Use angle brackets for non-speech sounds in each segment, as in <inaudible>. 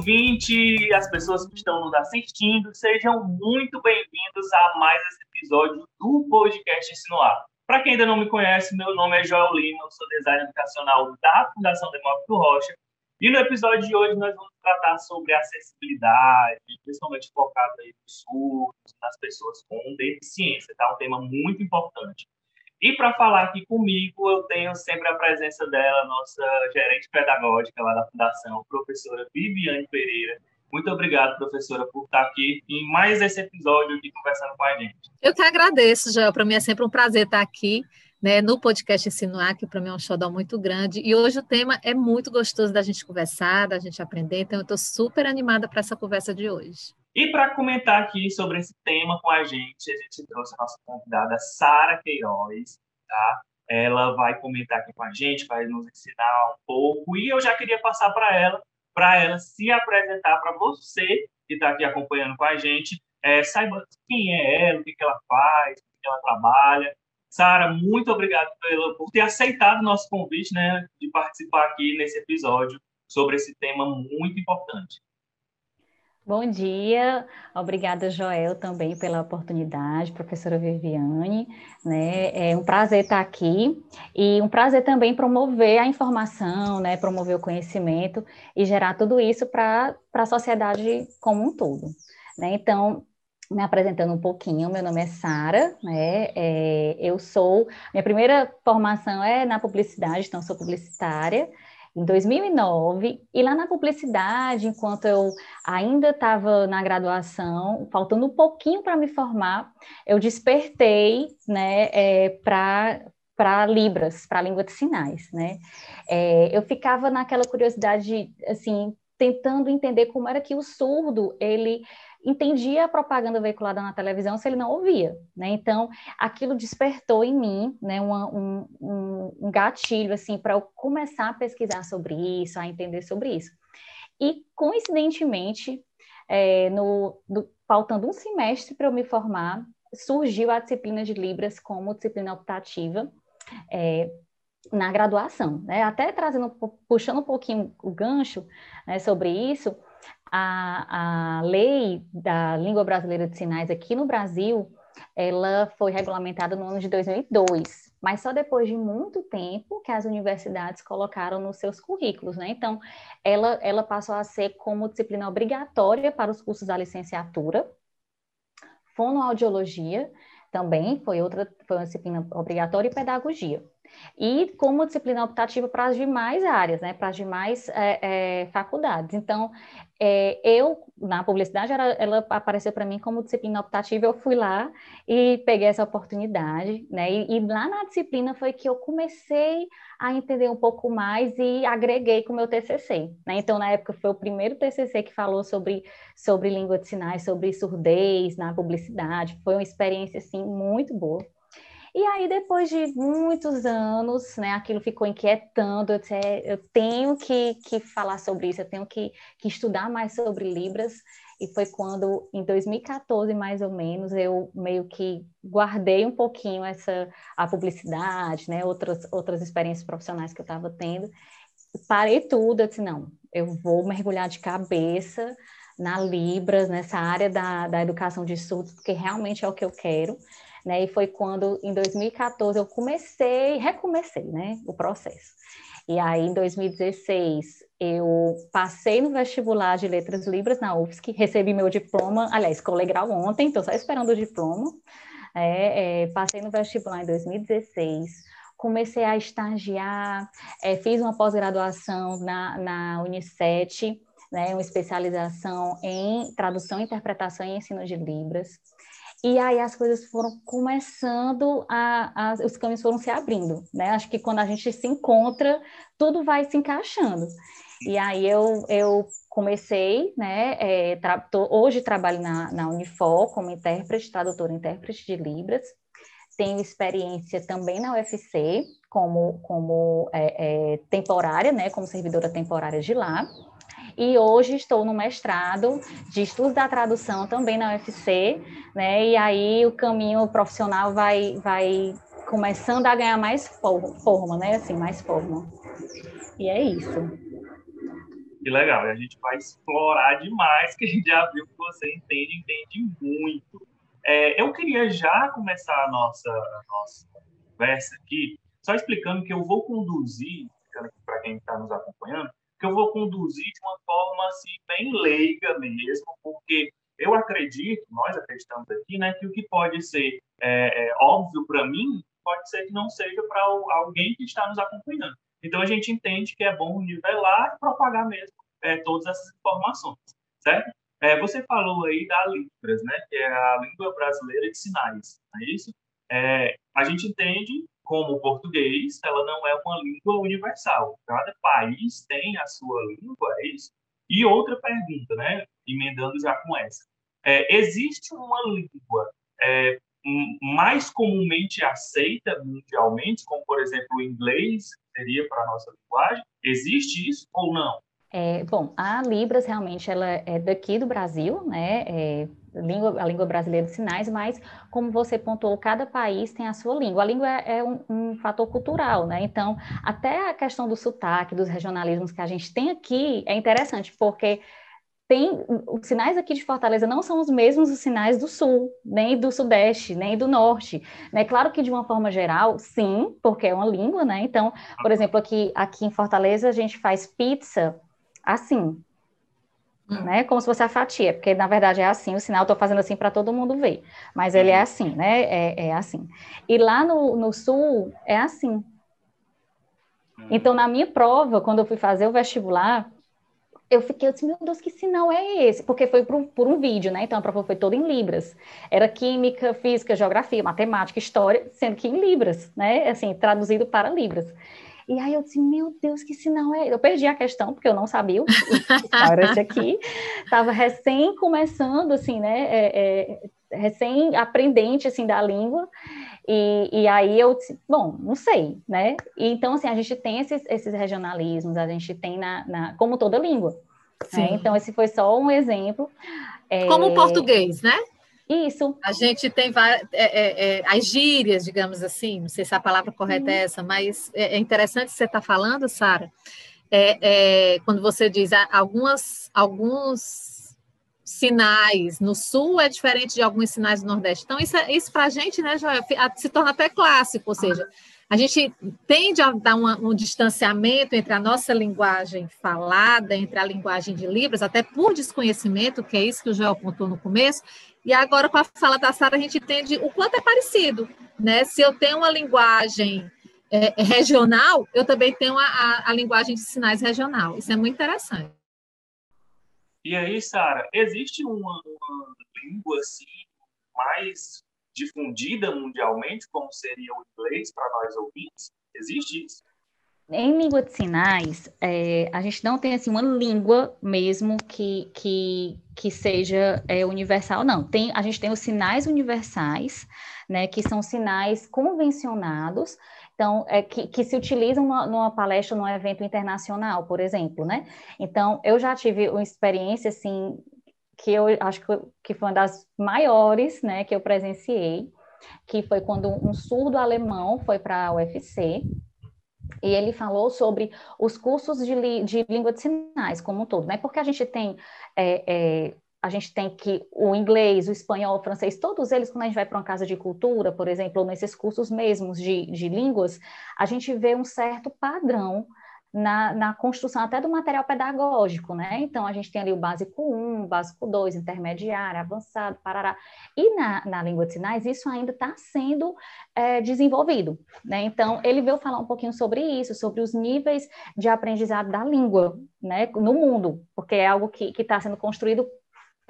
ouvinte, as pessoas que estão nos assistindo, sejam muito bem-vindos a mais esse episódio do podcast Insinuar. Para quem ainda não me conhece, meu nome é Joel Lima, eu sou designer educacional da Fundação Demócrito Rocha. E no episódio de hoje nós vamos tratar sobre acessibilidade, principalmente focado aí nos surdos, nas pessoas com deficiência, tá? Um tema muito importante. E para falar aqui comigo, eu tenho sempre a presença dela, nossa gerente pedagógica lá da Fundação, professora Viviane Pereira. Muito obrigado, professora, por estar aqui em mais esse episódio aqui conversando com a gente. Eu que agradeço, Joel. Para mim é sempre um prazer estar aqui né, no podcast Insinuar, que para mim é um xodó muito grande. E hoje o tema é muito gostoso da gente conversar, da gente aprender, então eu estou super animada para essa conversa de hoje. E para comentar aqui sobre esse tema com a gente, a gente trouxe a nossa convidada Sara Queiroz, tá? Ela vai comentar aqui com a gente, vai nos ensinar um pouco, e eu já queria passar para ela, para ela se apresentar para você que está aqui acompanhando com a gente, é, saiba quem é ela, o que, que ela faz, o que ela trabalha. Sara, muito obrigado pela, por ter aceitado o nosso convite, né, de participar aqui nesse episódio sobre esse tema muito importante. Bom dia, obrigada Joel também pela oportunidade, professora Viviane, né? É um prazer estar aqui e um prazer também promover a informação, né? Promover o conhecimento e gerar tudo isso para a sociedade como um todo, né? Então, me apresentando um pouquinho, meu nome é Sara, né? É, eu sou, minha primeira formação é na publicidade, então sou publicitária em 2009, e lá na publicidade, enquanto eu ainda estava na graduação, faltando um pouquinho para me formar, eu despertei né, é, para para Libras, para a língua de sinais, né? É, eu ficava naquela curiosidade, assim, tentando entender como era que o surdo, ele entendia a propaganda veiculada na televisão se ele não ouvia, né? Então, aquilo despertou em mim, né, um, um, um gatilho, assim, para eu começar a pesquisar sobre isso, a entender sobre isso. E, coincidentemente, é, no, do, faltando um semestre para eu me formar, surgiu a disciplina de Libras como disciplina optativa, é, na graduação, né? Até trazendo, puxando um pouquinho o gancho né, sobre isso, a, a lei da língua brasileira de sinais aqui no Brasil, ela foi regulamentada no ano de 2002, mas só depois de muito tempo que as universidades colocaram nos seus currículos, né? Então, ela, ela passou a ser como disciplina obrigatória para os cursos da licenciatura, fonoaudiologia também foi outra, foi uma disciplina obrigatória e pedagogia e como disciplina optativa para as demais áreas, né, para as demais é, é, faculdades. Então, é, eu, na publicidade, ela, apareceu para mim como disciplina optativa, eu fui lá e peguei essa oportunidade, né, e, e, lá na disciplina foi que eu comecei a entender um pouco mais e agreguei com o meu TCC, né, então, na época, foi o primeiro TCC que falou sobre, sobre língua de sinais, sobre surdez na publicidade, foi uma experiência, assim, muito boa. E aí, depois de muitos anos, né, aquilo ficou inquietando, eu, disse, é, eu tenho que, que falar sobre isso, eu tenho que, que estudar mais sobre Libras, e foi quando, em 2014, mais ou menos, eu meio que guardei um pouquinho essa, a publicidade, né, outras, outras experiências profissionais que eu estava tendo, parei tudo, eu disse, não, eu vou mergulhar de cabeça na Libras, nessa área da, da educação de surdos, porque realmente é o que eu quero, né? E foi quando, em 2014, eu comecei, recomecei, né, o processo. E aí, em 2016, eu passei no vestibular de Letras Libras na UFSC, recebi meu diploma, aliás, colegial ontem, estou só esperando o diploma. É, é, passei no vestibular em 2016, comecei a estagiar, é, fiz uma pós-graduação na, na Unicet, né, uma especialização em tradução, interpretação e ensino de Libras. E aí as coisas foram começando a, a, os caminhos foram se abrindo, né? Acho que quando a gente se encontra, tudo vai se encaixando. E aí eu, eu comecei, né? É, tra tô, hoje trabalho na, na Unifor como intérprete, tradutora intérprete de Libras. Tenho experiência também na UFC como, como é, é, temporária, né? Como servidora temporária de lá. E hoje estou no mestrado de estudos da tradução também na UFC, né? E aí o caminho profissional vai, vai começando a ganhar mais forma, né? Assim, mais forma. E é isso. Que legal, e a gente vai explorar demais, que a gente já viu que você entende, entende muito. É, eu queria já começar a nossa, a nossa conversa aqui, só explicando que eu vou conduzir, para quem está nos acompanhando, que eu vou conduzir de uma forma assim, bem leiga mesmo, porque eu acredito, nós acreditamos aqui, né, que o que pode ser é, é, óbvio para mim, pode ser que não seja para alguém que está nos acompanhando. Então a gente entende que é bom nivelar e propagar mesmo é, todas essas informações, certo? É, você falou aí da Libras, né, que é a língua brasileira de sinais, não é isso? É, a gente entende como o português, ela não é uma língua universal. Cada país tem a sua língua, é isso? E outra pergunta, né, emendando já com essa. É, existe uma língua é, mais comumente aceita mundialmente, como, por exemplo, o inglês, seria para a nossa linguagem? Existe isso ou não? É, bom, a Libras realmente ela é daqui do Brasil, né? É, língua, a língua brasileira de sinais, mas como você pontuou, cada país tem a sua língua. A língua é, é um, um, fator cultural, né? Então, até a questão do sotaque, dos regionalismos que a gente tem aqui é interessante, porque tem os sinais aqui de Fortaleza não são os mesmos os sinais do sul, nem do sudeste, nem do norte, né? Claro que de uma forma geral, sim, porque é uma língua, né? Então, por exemplo, aqui aqui em Fortaleza a gente faz pizza assim, hum. né? Como se fosse a fatia, porque na verdade é assim, o sinal estou fazendo assim para todo mundo ver, mas ele é uhum. assim, né? É, é assim. E lá no, no sul é assim. Hum. Então, na minha prova, quando eu fui fazer o vestibular, eu fiquei assim, meu Deus, que sinal é esse? Porque foi por, por, um vídeo, né? Então a prova foi toda em Libras. Era química, física, geografia, matemática, história, sendo que em Libras, né? Assim, traduzido para Libras. E aí eu disse, meu Deus, que sinal é? Eu perdi a questão, porque eu não sabia o sinal era esse aqui. <laughs> Estava recém começando, assim, né? É, é, recém aprendente, assim, da língua. E, e, aí eu disse, bom, não sei, né? E, então, assim, a gente tem esses, esses regionalismos, a gente tem na, na como toda língua. Né? Então, esse foi só um exemplo. Como o português, né? Isso. A gente tem várias, é, é, é, as gírias, digamos assim, não sei se a palavra correta é essa, mas é, é interessante você estar tá falando, Sara, é, quando você diz algumas, alguns sinais no sul é diferente de alguns sinais do Nordeste. Então, isso, isso para a gente, né, Joel, se torna até clássico, ou seja, a gente tende a dar uma, um distanciamento entre a nossa linguagem falada, entre a linguagem de Libras, até por desconhecimento, que é isso que o Joel apontou no começo, e agora, com a fala da Sara, a gente entende o quanto é parecido. Né? Se eu tenho uma linguagem é, regional, eu também tenho a, a, a, linguagem de sinais regional. Isso é muito interessante. E aí, Sara, existe uma, uma língua assim, mais difundida mundialmente, como seria o inglês para nós ouvintes? Existe isso? Em língua de sinais, é, a gente não tem assim uma língua mesmo que, que, que seja é, universal, não. Tem, a gente tem os sinais universais, né, que são sinais convencionados, então, é, que, que se utilizam numa, numa palestra, num evento internacional, por exemplo, né? Então, eu já tive uma experiência, assim, que eu acho que, que foi uma das maiores, né, que eu presenciei, que foi quando um surdo alemão foi para a UFC, e ele falou sobre os cursos de, de língua de sinais como um todo, né? Porque a gente tem é, é, a gente tem que o inglês, o espanhol, o francês, todos eles, quando a gente vai para uma casa de cultura, por exemplo, ou nesses cursos mesmos de, de línguas, a gente vê um certo padrão na, na, construção até do material pedagógico, né? Então, a gente tem ali o básico 1, básico 2, intermediário, avançado, parará. E na, na língua de sinais, isso ainda está sendo é, desenvolvido, né? Então, ele veio falar um pouquinho sobre isso, sobre os níveis de aprendizado da língua, né? No mundo, porque é algo que está sendo construído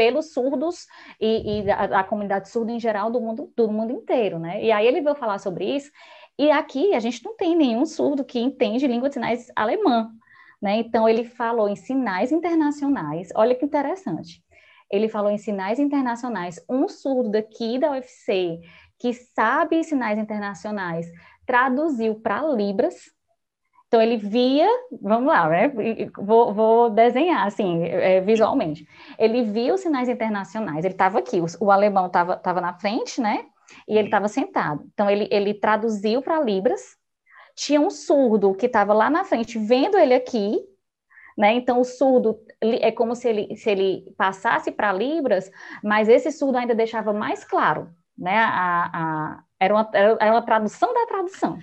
pelos surdos e, e a, a, comunidade surda em geral do mundo, do mundo inteiro, né? E aí ele veio falar sobre isso e aqui a gente não tem nenhum surdo que entende língua de sinais alemã, né? Então ele falou em sinais internacionais. Olha que interessante. Ele falou em sinais internacionais. Um surdo daqui da UFC que sabe sinais internacionais traduziu para libras Então ele via, vamos lá, né? Vou, vou desenhar assim, é, visualmente. Ele via os sinais internacionais. Ele estava aqui, o, o alemão estava na frente, né? E ele estava sentado. Então ele, ele traduziu para libras. Tinha um surdo que estava lá na frente, vendo ele aqui, né? Então o surdo é como se ele, se ele passasse para libras, mas esse surdo ainda deixava mais claro, né? A, a, era, uma, era uma tradução da tradução.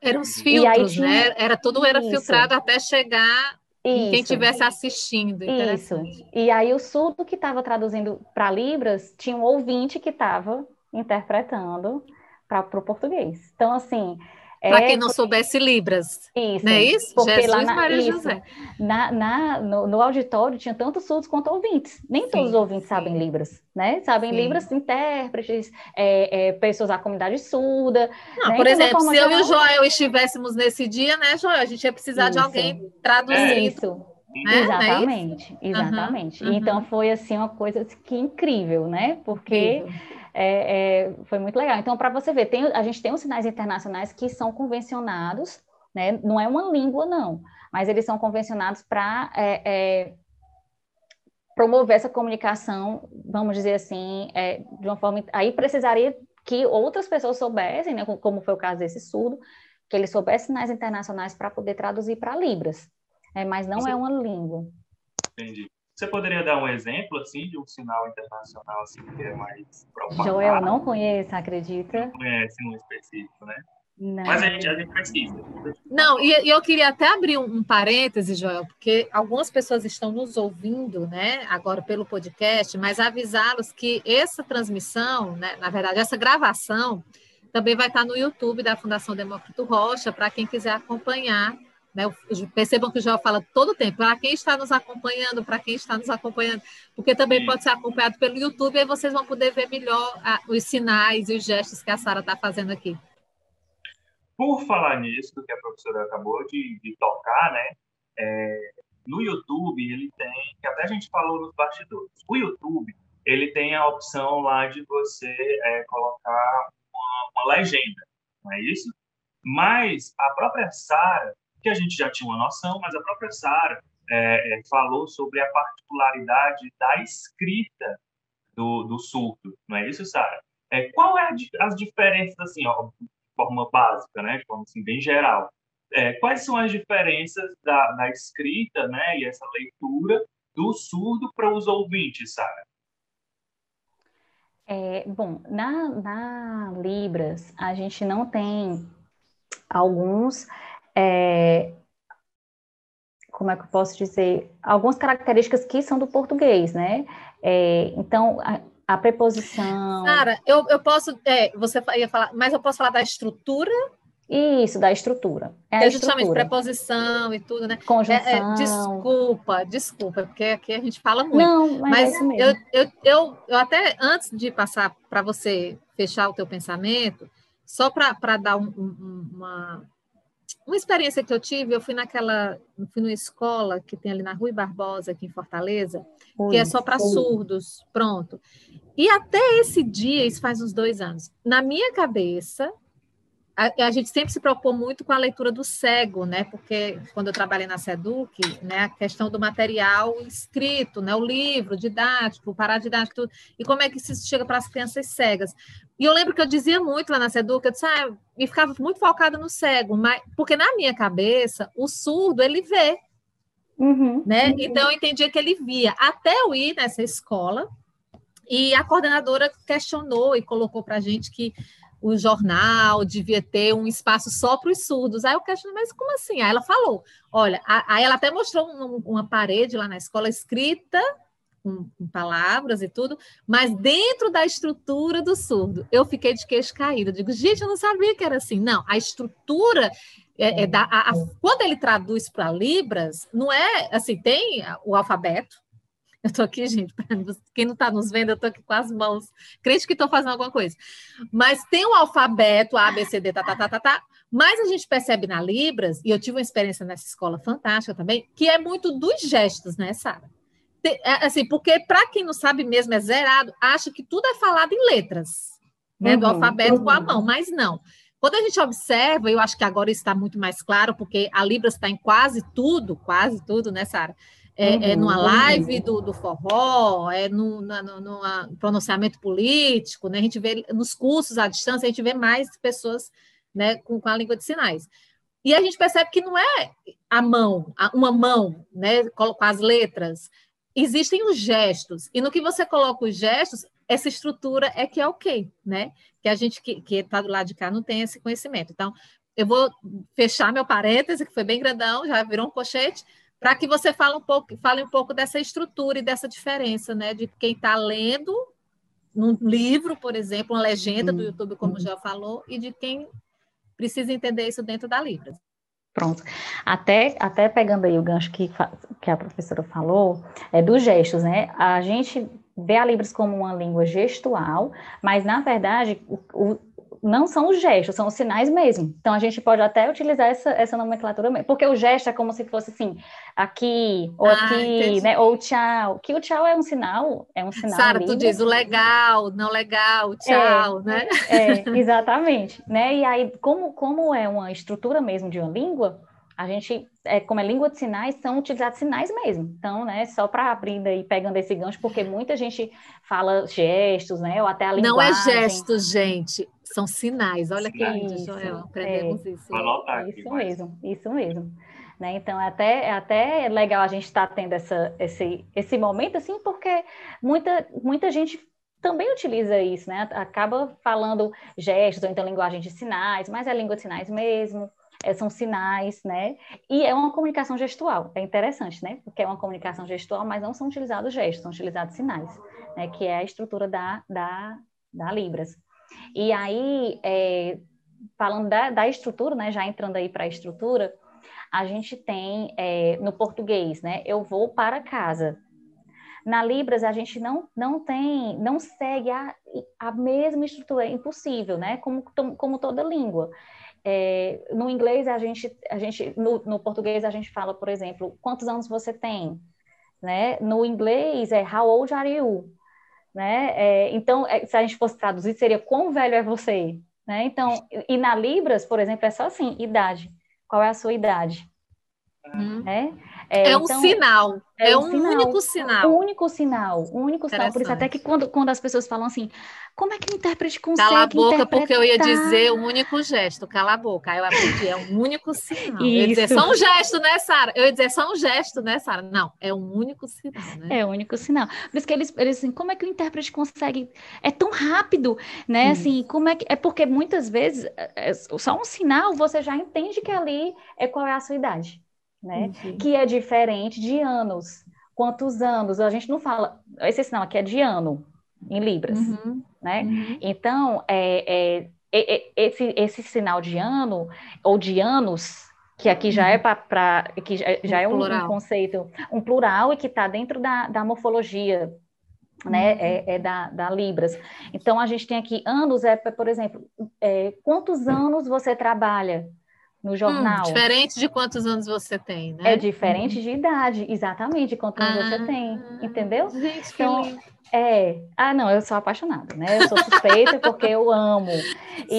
Eram os filtros, tinha... né? Era tudo era Isso. filtrado até chegar em quem estivesse assistindo. Isso. E aí o surdo que estava traduzindo para Libras tinha um ouvinte que estava interpretando para o português. Então, assim, para é, quem não soubesse Libras. Isso. Não é isso? Porque Jesus lá na, Maria isso, José. Na, na no, no, auditório tinha tanto surdos quanto ouvintes. Nem sim, todos os ouvintes sim. sabem Libras, né? Sabem sim. Libras, intérpretes, é, é, pessoas da comunidade surda. Não, né? Por então, exemplo, se eu e o Joel estivéssemos nesse dia, né, Joel? A gente ia precisar isso. de alguém traduzindo. Isso. Né? Exatamente, exatamente. Uhum, Então foi assim uma coisa que incrível, né? Porque é, é, foi muito legal. Então, para você ver, tem, a gente tem os sinais internacionais que são convencionados, né? Não é uma língua, não, mas eles são convencionados para é, é, promover essa comunicação, vamos dizer assim, é, de uma forma. Aí precisaria que outras pessoas soubessem, né? Como foi o caso desse surdo, que ele soubesse sinais internacionais para poder traduzir para Libras. É, mas não Sim. é uma língua. Entendi. Você poderia dar um exemplo assim de um sinal internacional assim que é mais propagado? Joel não conhece, acredita? Não conhece um específico, né? Não. Mas a gente, a gente pesquisa. Não, e, e, eu queria até abrir um, um parêntese, Joel, porque algumas pessoas estão nos ouvindo, né, agora pelo podcast, mas avisá-los que essa transmissão, né, na verdade, essa gravação, também vai estar no YouTube da Fundação Demócrito Rocha, para quem quiser acompanhar né? Percebam que o João fala todo o tempo, para quem está nos acompanhando, para quem está nos acompanhando, porque também Sim. pode ser acompanhado pelo YouTube, aí vocês vão poder ver melhor ah, os sinais e os gestos que a Sara está fazendo aqui. Por falar nisso, que a professora acabou de, de tocar, né? É, no YouTube, ele tem, que até a gente falou nos bastidores, o YouTube, ele tem a opção lá de você é, colocar uma, uma legenda, não é isso? Mas a própria Sara, que a gente já tinha uma noção, mas a própria Sara é, é, falou sobre a particularidade da escrita do, do surdo, não é isso, Sara? É, qual é a, as diferenças, assim, ó, de forma básica, né, de forma assim, bem geral? É, quais são as diferenças da, da escrita, né, e essa leitura do surdo para os ouvintes, Sara? É, bom, na, na Libras, a gente não tem alguns é, como é que eu posso dizer, algumas características que são do português, né? É, então, a, a, preposição. Sara, eu, eu posso. É, você ia falar, mas eu posso falar da estrutura? Isso, da estrutura. É a, chama de preposição e tudo, né? Conjunção. É, é, desculpa, desculpa, porque aqui a gente fala muito. Não, mas, mas é eu, eu, eu, eu até antes de passar para você fechar o teu pensamento, só para dar um, um, uma uma experiência que eu tive, eu fui naquela, fui numa escola que tem ali na Rui Barbosa, aqui em Fortaleza, que é só para surdos, pronto. E até esse dia, isso faz uns dois anos, na minha cabeça, a, a, gente sempre se preocupou muito com a leitura do cego, né? Porque quando eu trabalhei na Seduc, né, a questão do material escrito, né, o livro didático, o paradidático, tudo, e como é que isso chega para as crianças cegas. E eu lembro que eu dizia muito lá na Seduc, eu disse, ah, e ficava muito focada no cego, mas porque na minha cabeça, o surdo, ele vê. Uhum, né? Uhum. Então eu entendia que ele via. Até eu ir nessa escola, e a coordenadora questionou e colocou para a gente que o jornal devia ter um espaço só para os surdos. Aí eu questionei, mas como assim? Aí ela falou: olha, aí ela até mostrou uma, parede lá na escola escrita com, com, palavras e tudo, mas dentro da estrutura do surdo. Eu fiquei de queixo caído. Eu digo, gente, eu não sabia que era assim. Não, a estrutura. É, é da, a, a, quando ele traduz para Libras, não é assim, tem o alfabeto, <laughs> eu estou aqui, gente, quem não está nos vendo, eu estou aqui com as mãos, crente que estou fazendo alguma coisa. Mas tem o alfabeto, A, B, C, D, tá, tá, tá, tá, tá. Mas a gente percebe na Libras, e eu tive uma experiência nessa escola fantástica também, que é muito dos gestos, né, Sara? É, assim, porque para quem não sabe mesmo, é zerado, acha que tudo é falado em letras, né, do uhum, alfabeto uhum. com a mão, mas não. Quando a gente observa, eu acho que agora está muito mais claro, porque a Libras está em quase tudo, quase tudo, né, Sara? É, uhum, é, numa live uhum. do, do forró, é no, na, no, no pronunciamento político, né? A gente vê nos cursos à distância, a gente vê mais pessoas né, com, com a língua de sinais. E a gente percebe que não é a mão, uma mão, né, com as letras. Existem os gestos. E no que você coloca os gestos, essa estrutura é que é ok, né? Que a gente que está do lado de cá não tem esse conhecimento. Então, eu vou fechar meu parêntese, que foi bem grandão, já virou um cochete, para que você fale um pouco, fale um pouco dessa estrutura e dessa diferença, né? De quem está lendo num livro, por exemplo, uma legenda do YouTube, como já falou, e de quem precisa entender isso dentro da Libras. Pronto. Até, até pegando aí o gancho que, que a professora falou, é dos gestos, né? A gente vê a Libras como uma língua gestual, mas, na verdade, o, o não são os gestos, são os sinais mesmo. Então a gente pode até utilizar essa, essa nomenclatura mesmo, porque o gesto é como se fosse assim, aqui, ou ah, aqui, entendi. né? Ou tchau. Que o tchau é um sinal, é um sinal. Sara, tu diz o legal, não legal, tchau, é, né? É, exatamente. né? E aí, como, como é uma estrutura mesmo de uma língua, a gente, é, como é língua de sinais, são utilizados sinais mesmo. Então, né, só para abrir e pegando esse gancho, porque muita gente fala gestos, né, ou até a linguagem. Não é gestos, gente, são sinais. Olha que lindo, Joel, aprendemos é, isso. Isso mesmo, isso mesmo. Né? Então, é até, é até legal a gente estar tá tendo essa, esse, esse momento, assim, porque muita, muita gente também utiliza isso, né? Acaba falando gestos, ou então linguagem de sinais, mas é língua de sinais mesmo, é, são sinais, né? E é uma comunicação gestual, é interessante, né? Porque é uma comunicação gestual, mas não são utilizados gestos, são utilizados sinais, né? Que é a estrutura da, da, da Libras. E aí, é, falando da, da, estrutura, né? Já entrando aí para a estrutura, a gente tem é, no português, né? Eu vou para casa. Na Libras, a gente não, não tem, não segue a, a mesma estrutura, é impossível, né? Como, como toda língua. É, no inglês, a gente, a gente no, no, português, a gente fala, por exemplo, quantos anos você tem? Né? No inglês, é how old are you? Né? É, então, é, se a gente fosse traduzir, seria quão velho é você? Né? Então, e na Libras, por exemplo, é só assim, idade. Qual é a sua idade? Uhum. É, é, é um então, sinal, é, é um, sinal, único sinal. Um único sinal, um único sinal. Por isso, até que quando, quando as pessoas falam assim, como é que o intérprete consegue Cala a boca, porque eu ia dizer um único gesto, cala a boca. Aí eu aprendi, é um único sinal. Isso. Eu ia dizer só um gesto, né, Sara? Eu ia dizer só um gesto, né, Sara? Não, é um único sinal, né? É um único sinal. Por isso que eles, eles assim, como é que o intérprete consegue? É tão rápido, né? Hum. Assim, como é que. É porque muitas vezes, é, é, só um sinal, você já entende que ali é qual é a sua idade né? Uhum. Que é diferente de anos. Quantos anos? A gente não fala. Esse sinal aqui é de ano, em libras, uhum. né? Uhum. Então, é, é, é, esse, esse sinal de ano, ou de anos, que aqui já é uhum. para. que já, já é um, um, conceito, um plural e que está dentro da, da morfologia. Né, uhum. é, é, da, da Libras. Então, a gente tem aqui anos, é, por exemplo, é, quantos anos você trabalha? No hum, jornal. Hum, diferente de quantos anos você tem, né? É diferente hum. de idade, exatamente, de quantos ah, anos você tem, entendeu? Gente, então, é. Ah, não, eu sou apaixonada, né? Eu sou suspeita porque eu amo.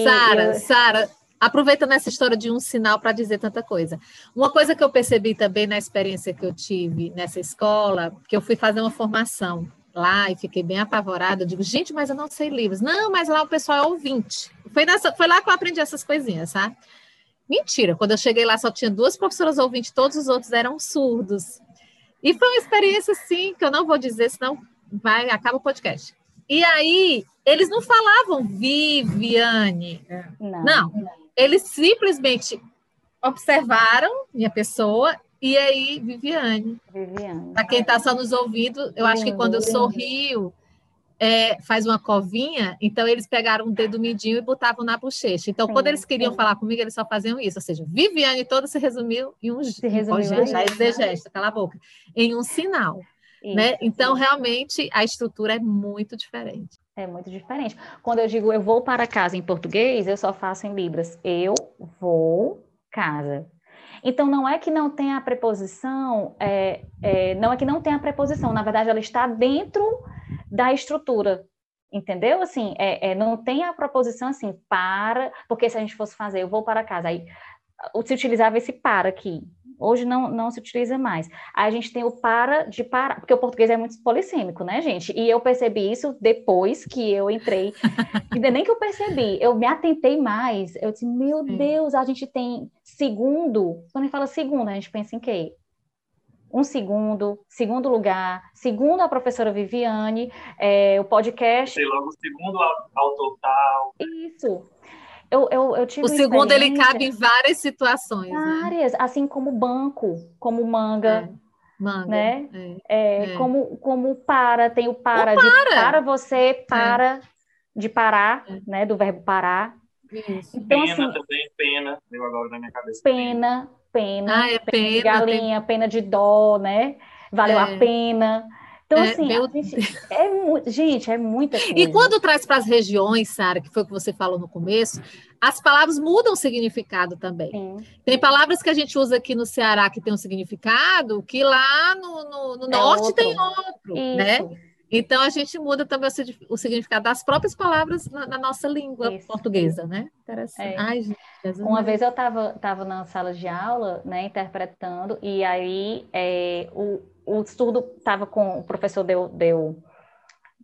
Sara, eu... Sara, aproveitando essa história de um sinal para dizer tanta coisa. Uma coisa que eu percebi também na experiência que eu tive nessa escola, que eu fui fazer uma formação lá e fiquei bem apavorada. Eu digo, gente, mas eu não sei livros. Não, mas lá o pessoal é ouvinte. Foi, nessa, foi lá que eu aprendi essas coisinhas, sabe? Mentira, quando eu cheguei lá só tinha duas professoras ouvintes, todos os outros eram surdos. E foi uma experiência, assim, que eu não vou dizer, senão vai, acaba o podcast. E aí, eles não falavam Viviane. Não. não. Eles simplesmente observaram minha pessoa e aí, Viviane. Viviane. Para quem está só nos ouvindo, eu acho que quando eu sorrio, é, faz uma covinha, então eles pegaram um dedo midinho e botavam na bochecha. Então, sim, quando eles queriam sim. falar comigo, eles só faziam isso. Ou seja, Viviane toda se resumiu em um se resumiu gesto, cala a boca, em um sinal. Isso, né? Então, sim. realmente, a estrutura é muito diferente. É muito diferente. Quando eu digo eu vou para casa em português, eu só faço em libras. Eu vou casa. Então, não é que não tem a preposição, é, é, não é que não tem a preposição, na verdade, ela está dentro da estrutura, entendeu? Assim, é, é, não tem a proposição assim, para, porque se a gente fosse fazer, eu vou para casa, aí se utilizava esse para aqui, Hoje não, não se utiliza mais. Aí a gente tem o para de parar, porque o português é muito polissêmico, né, gente? E eu percebi isso depois que eu entrei. <laughs> Ainda nem que eu percebi, eu me atentei mais. Eu disse, meu Sim. Deus, a gente tem segundo. Quando a gente fala segundo, a gente pensa em quê? um segundo, segundo lugar, segundo a professora Viviane, é, o podcast. Sei logo, segundo ao total. Isso. Eu, eu, eu tive o segundo ele cabe em várias situações. Né? Várias, né? assim como banco, como manga. É. Manga, né? É, é, é. Como, como para, tem o para, o para. de para você, é. para, de parar, é. né? Do verbo parar. Isso. Então, pena assim, também, pena, veio agora na minha cabeça. Pena, pena, ah, é pena, pena de galinha, tem... pena de dó, né? Valeu a pena. Então, é, assim, meu... gente, é muito, gente, é muita coisa. E quando traz para as regiões, Sara, que foi o que você falou no começo, as palavras mudam o significado também. Sim. Tem palavras que a gente usa aqui no Ceará que tem um significado que lá no, no, no é norte outro. tem outro, né? Isso. né? Então a gente muda também o, significado das próprias palavras na, na nossa língua Isso. portuguesa, né? Interessante. É. Ai, gente, Uma vez eu estava tava na sala de aula, né, interpretando, e aí é, o, o surdo estava com o professor deu, deu,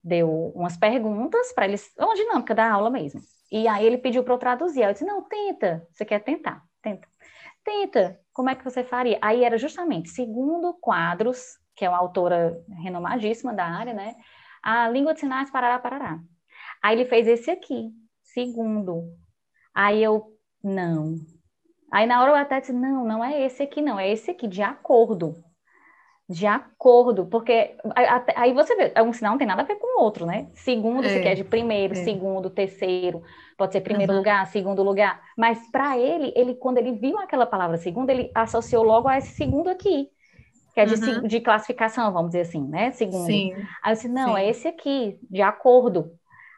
deu umas perguntas para eles, é uma dinâmica da aula mesmo. E aí ele pediu para eu traduzir. Eu disse: "Não, tenta. Você quer tentar? Tenta. Tenta. Como é que você faria?" Aí era justamente segundo Quadros, que é uma autora renomadíssima da área, né? A língua de sinais parará parará. Aí ele fez esse aqui, segundo. Aí eu não. Aí na hora eu até disse: "Não, não é esse aqui não, é esse aqui de acordo." de acordo, porque aí você vê, um sinal não tem nada a ver com o outro, né? Segundo, é, se quer de primeiro, é. segundo, terceiro, pode ser primeiro uhum. lugar, segundo lugar, mas para ele, ele quando ele viu aquela palavra segundo, ele associou logo a esse segundo aqui, que é de, uhum. de classificação, vamos dizer assim, né? Segundo. Sim. Aí eu disse, não, Sim. é esse aqui, de acordo.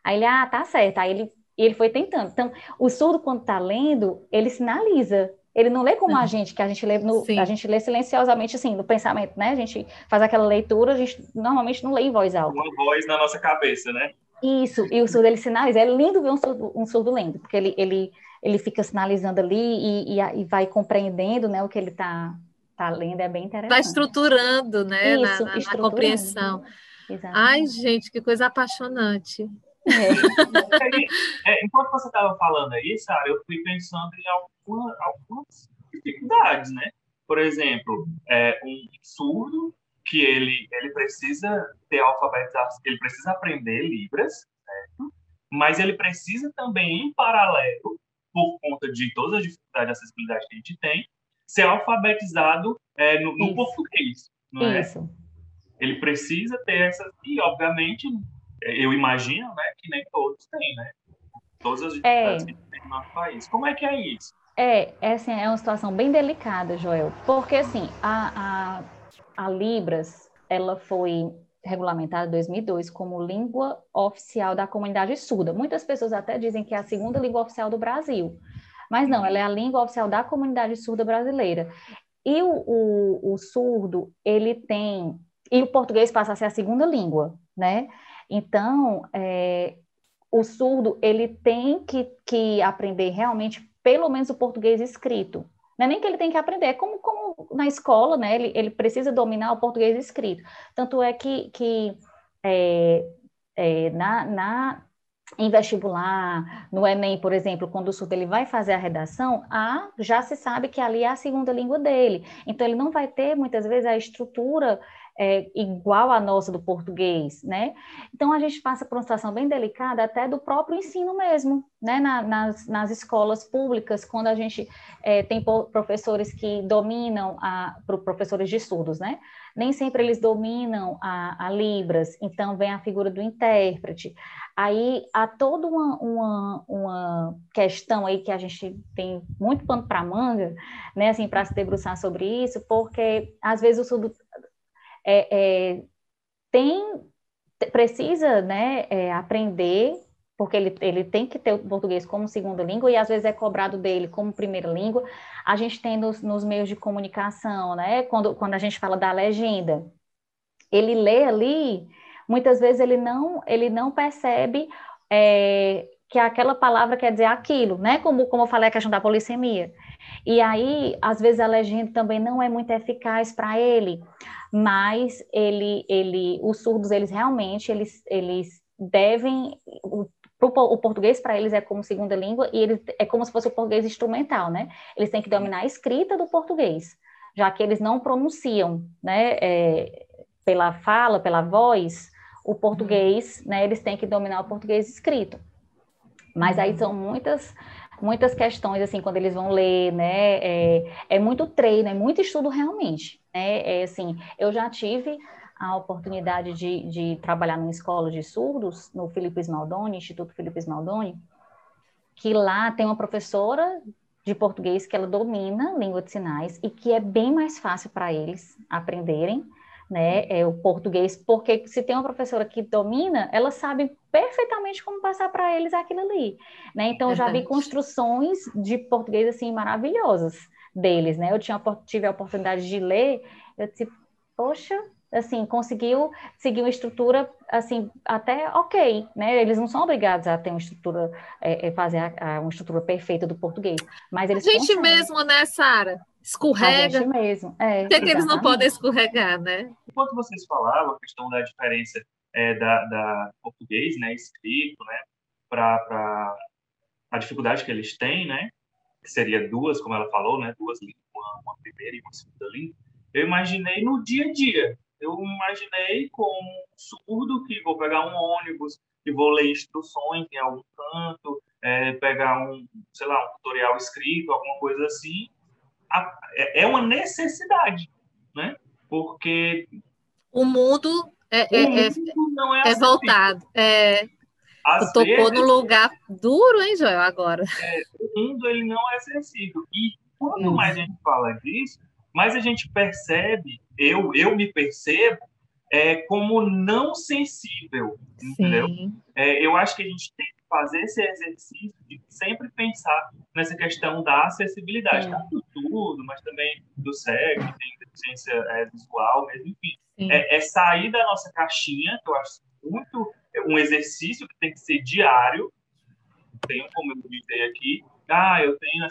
Aí ele, ah, tá certo. Aí ele, ele foi tentando. Então, o surdo, quando tá lendo, ele sinaliza ele não lê como a gente, que a gente lê, no, a gente lê silenciosamente, assim, no pensamento, né? A gente faz aquela leitura, a gente normalmente não lê em voz alta. Uma voz na nossa cabeça, né? Isso, e o surdo ele sinaliza. É lindo ver um surdo, um surdo lendo, porque ele, ele, ele fica sinalizando ali e, e, e vai compreendendo né, o que ele está tá lendo, é bem interessante. Vai estruturando, né, Isso, na, na, na compreensão. Exatamente. Ai, gente, que coisa apaixonante. É. é, enquanto você estava falando aí, Sara, eu fui pensando em alguma, algumas dificuldades, né? Por exemplo, é, um surdo que ele, ele precisa ter alfabetização, ele precisa aprender Libras, certo? mas ele precisa também, em paralelo, por conta de todas as dificuldades de acessibilidade que a gente tem, ser alfabetizado é, no, no português, não é? Isso. Ele precisa ter essa... E, obviamente, eu imagino, né, que nem todos têm, né? Todas as é. dificuldades é. que tem no nosso país. Como é que é isso? É, é, assim, é uma situação bem delicada, Joel, porque assim, a, a, a Libras, ela foi regulamentada em 2002 como língua oficial da comunidade surda. Muitas pessoas até dizem que é a segunda língua oficial do Brasil, mas não, ela é a língua oficial da comunidade surda brasileira. E o, o, o surdo, ele tem... E o português passa a ser a segunda língua, né? Então, é, o surdo ele tem que, que aprender realmente pelo menos o português escrito. Não é nem que ele tem que aprender, é como, como na escola, né? Ele, ele precisa dominar o português escrito. Tanto é que, que é, é, na, na, em vestibular, no Enem, por exemplo, quando o surdo ele vai fazer a redação, a, já se sabe que ali é a segunda língua dele. Então, ele não vai ter, muitas vezes, a estrutura é, igual à nossa do português, né? Então a gente passa por uma situação bem delicada até do próprio ensino mesmo, né? Na, nas, nas escolas públicas, quando a gente é, tem professores que dominam, a, professores de estudos, né? Nem sempre eles dominam a, a Libras, então vem a figura do intérprete. Aí há toda uma, uma, uma questão aí que a gente tem muito pano para manga, né? Assim, para se debruçar sobre isso, porque às vezes o é, é, tem precisa né, é, aprender, porque ele, ele tem que ter o português como segunda língua e às vezes é cobrado dele como primeira língua. A gente tem nos, nos meios de comunicação, né, quando, quando a gente fala da legenda, ele lê ali muitas vezes ele não, ele não percebe é, que aquela palavra quer dizer aquilo, né? Como, como eu falei, a questão da polissemia. E aí, às vezes, a legenda também não é muito eficaz para ele, mas ele, ele, os surdos, eles realmente, eles, eles devem, o, o português para eles é como segunda língua e eles, é como se fosse o português instrumental, né? Eles têm que dominar a escrita do português, já que eles não pronunciam, né? É, pela fala, pela voz, o português, né? Eles têm que dominar o português escrito. Mas aí são muitas muitas questões assim quando eles vão ler, né? É, é muito treino, é muito estudo realmente. Né? É, assim, eu já tive a oportunidade de, de trabalhar numa escola de surdos no Felipe Smaldoni, Instituto Felipe Smaldoni, que lá tem uma professora de português que ela domina língua de sinais e que é bem mais fácil para eles aprenderem né, é o português, porque se tem uma professora que domina, ela sabe perfeitamente como passar para eles aquilo ali, né? Então, eu já vi construções de português, assim, maravilhosas deles, né? Eu tinha, tive a oportunidade de ler, eu disse, poxa, assim, conseguiu seguir uma estrutura, assim, até ok, né? Eles não são obrigados a ter uma estrutura, é, é fazer a, a, uma estrutura perfeita do português, mas eles A gente conseguem. mesmo, né, Sara? Escorrega. Mesmo, é. Por que, que eles não podem escorregar, né? Enquanto vocês falavam a questão da diferença é, da, da português, né, escrito, né, para a dificuldade que eles têm, né, que seria duas, como ela falou, né, duas línguas, uma, uma primeira e uma segunda língua, eu imaginei no dia a dia, eu imaginei como um surdo que vou pegar um ônibus, que vou ler instruções em algum canto, é, pegar um, sei lá, um tutorial escrito, alguma coisa assim. É, é uma necessidade, né? Porque o mundo é, o é, mundo é, é voltado. É, tu tocou vezes, no lugar duro, hein, Joel, agora. É, o mundo ele não é acessível. E quanto mais a gente fala disso, mais a gente percebe eu, eu me percebo é, como não sensível, Sim. entendeu? É, eu acho que a gente tem que fazer esse exercício de sempre pensar nessa questão da acessibilidade, Sim. tanto tudo, mas também do cego, que tem deficiência é, visual, mesmo, enfim. É, é, sair da nossa caixinha, que eu acho muito um exercício que tem que ser diário, tenho como eu dizer aqui, ah, eu tenho.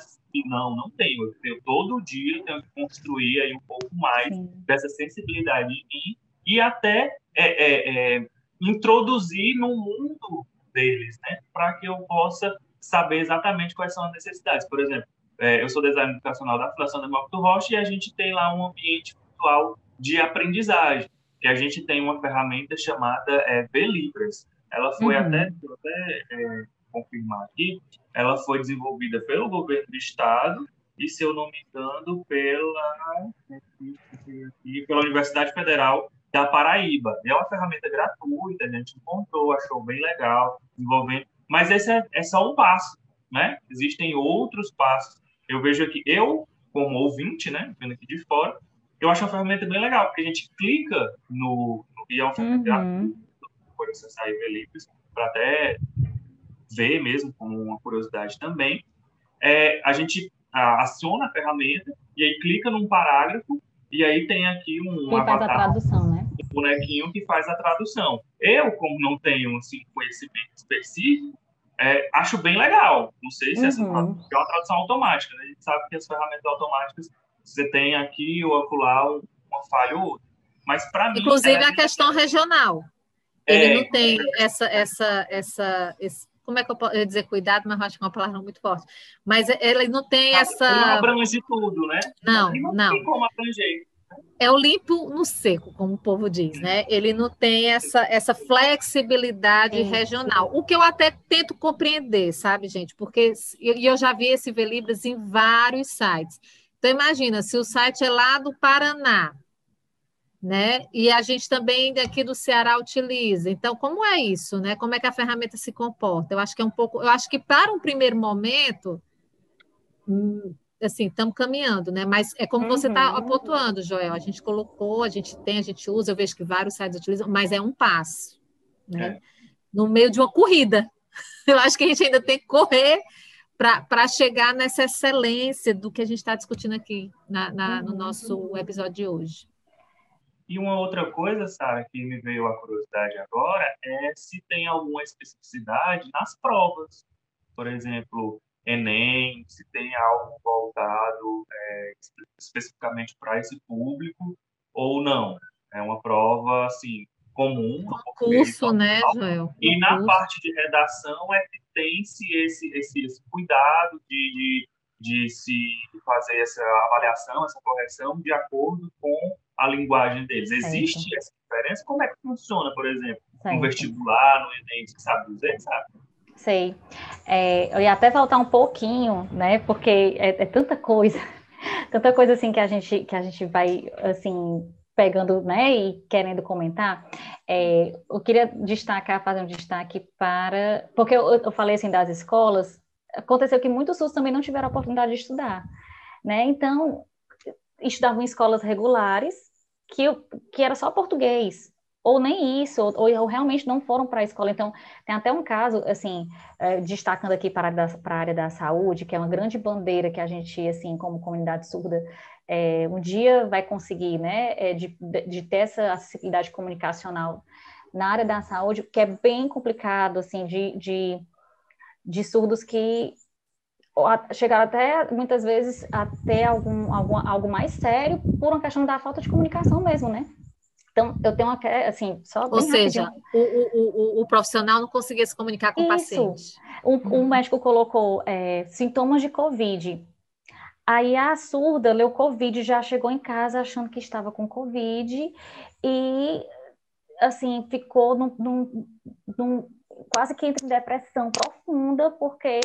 Não, não tenho. Eu tenho todo dia, tenho que construir aí um pouco mais Sim. dessa sensibilidade em mim e até é, é, é, introduzir no mundo deles, né? Para que eu possa saber exatamente quais são as necessidades. Por exemplo, é, eu sou designer educacional da Fundação Demócrito Rocha e a gente tem lá um ambiente virtual de aprendizagem, que a gente tem uma ferramenta chamada é, Belibras. Ela foi uhum. até, até é, confirmar aqui, ela foi desenvolvida pelo governo do estado e, se eu não me engano, pela, pela Universidade Federal da Paraíba. É uma ferramenta gratuita, a gente encontrou, achou bem legal, desenvolvendo. Mas esse é, é só um passo, né? Existem outros passos. Eu vejo aqui, eu, como ouvinte, né, vendo aqui de fora, eu acho uma ferramenta bem legal, porque a gente clica no, no e é uma ferramenta uhum. gratuita, por acessar aí para até ver mesmo como uma curiosidade também, é, a gente aciona a ferramenta e aí clica num parágrafo e aí tem aqui um que avatar, faz a tradução, né? Um bonequinho que faz a tradução. Eu, como não tenho assim, conhecimento específico, é, acho bem legal. Não sei se uhum. essa é uma tradução automática. Né? A gente sabe que as ferramentas automáticas você tem aqui ou acolá uma falha ou outra. Mas para mim. Inclusive a questão regional. Ele é, não tem essa, essa, essa, esse como é que eu posso dizer cuidado, mas eu acho que é uma palavra muito forte. Mas ele não tem ah, essa. Não abrange tudo, né? Não, não. não. tem como abranger. É o limpo no seco, como o povo diz, né? Ele não tem essa, essa flexibilidade regional. O que eu até tento compreender, sabe, gente? Porque e eu já vi esse Velibras em vários sites. Então, imagina, se o site é lá do Paraná, né? E a gente também daqui do Ceará utiliza. Então, como é isso, né? Como é que a ferramenta se comporta? Eu acho que é um pouco, eu acho que para um primeiro momento, hum, assim, estamos caminhando, né? Mas é como tá uhum. você está pontuando, Joel. A gente colocou, a gente tem, a gente usa, eu vejo que vários sites utilizam, mas é um passo, né? É. No meio de uma corrida. <laughs> Eu acho que a gente ainda tem que correr para chegar nessa excelência do que a gente está discutindo aqui na, na, no nosso episódio de hoje. E uma outra coisa, Sara, que me veio a curiosidade agora é se tem alguma especificidade nas provas. Por exemplo, Enem, se tem algo voltado é, especificamente para esse público ou não. É uma prova, assim, comum. Concurso, né, Joel? E na parte de redação é que tem-se esse, esse, esse cuidado de, de, de se fazer essa avaliação, essa correção de acordo com a linguagem deles. Existe certo. essa diferença? Como é que funciona, por exemplo, certo. no vestibular, no Enem, você sabe dizer, sabe? Sei. É, eu ia até voltar um pouquinho, né? Porque é, é, tanta coisa, <laughs> tanta coisa assim que a gente que a gente vai assim pegando, né? E querendo comentar. É, eu queria destacar, fazer um destaque para, porque eu, eu falei assim das escolas. Aconteceu que muitos SUS também não tiveram a oportunidade de estudar, né? Então estudavam em escolas regulares que, que era só português, ou nem isso, ou, ou realmente não foram para a escola. Então, tem até um caso, assim, é, destacando aqui para a, da, para a área da saúde, que é uma grande bandeira que a gente, assim, como comunidade surda, é, um dia vai conseguir, né, é, de, de ter essa acessibilidade comunicacional na área da saúde, que é bem complicado, assim, de, de, de surdos que chegaram até, muitas vezes, até algum, algum, algo mais sério por uma questão da falta de comunicação mesmo, né? Então, eu tenho uma, assim, só Ou seja, o, o, o, o, profissional não conseguia se comunicar com Isso. o paciente. Um, um uhum. médico colocou é, sintomas de Covid. Aí a surda leu Covid, já chegou em casa achando que estava com Covid e, assim, ficou num, num, num quase que entra em depressão profunda, porque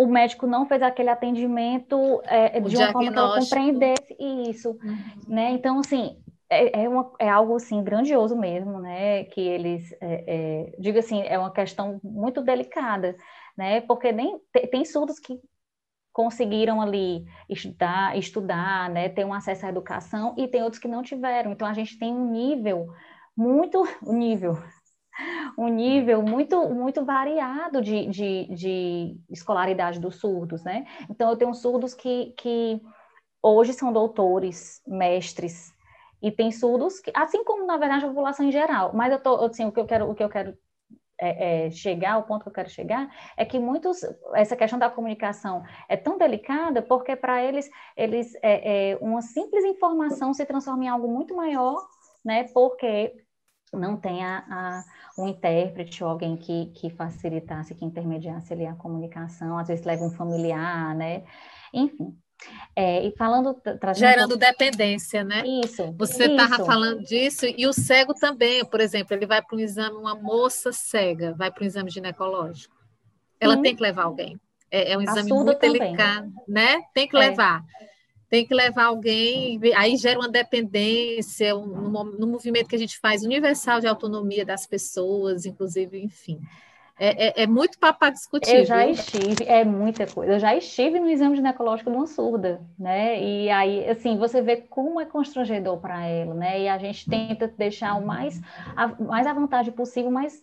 o médico não fez aquele atendimento é, de uma forma que ela compreendesse isso, uhum. né? Então, assim, é, é, uma, é, algo assim grandioso mesmo, né? Que eles, é, é, digo assim, é uma questão muito delicada, né? Porque nem tem, tem surdos que conseguiram ali estudar, estudar, né? Ter um acesso à educação e tem outros que não tiveram. Então a gente tem um nível muito, <laughs> um nível, um nível muito, muito variado de, de, de escolaridade dos surdos, né? Então eu tenho surdos que, que hoje são doutores, mestres e tem surdos, que, assim como na verdade a população em geral. Mas eu tô, assim, o que eu quero, o que eu quero é, é, chegar, o ponto que eu quero chegar, é que muitos, essa questão da comunicação é tão delicada porque para eles, eles é, é, uma simples informação se transforma em algo muito maior, né? Porque não tem a, a, um intérprete ou alguém que, que facilitasse, que intermediasse ali a comunicação, às vezes leva um familiar, né? Enfim, é, e falando. Gerando um dependência, né? Isso. Você estava falando disso, e o cego também, por exemplo, ele vai para um exame, uma moça cega vai para um exame ginecológico. Ela Sim. tem que levar alguém. É, é um exame muito também. delicado, né? Tem que é. levar. Tem que levar alguém, aí gera uma dependência, um, movimento que a gente faz universal de autonomia das pessoas, inclusive, enfim. É, é, é muito papo discutir. Eu já estive, é muita coisa. Eu já estive no exame ginecológico de uma surda, né? E aí, assim, você vê como é constrangedor para ela, né? E a gente tenta deixar o mais, a, mais à vontade possível, mas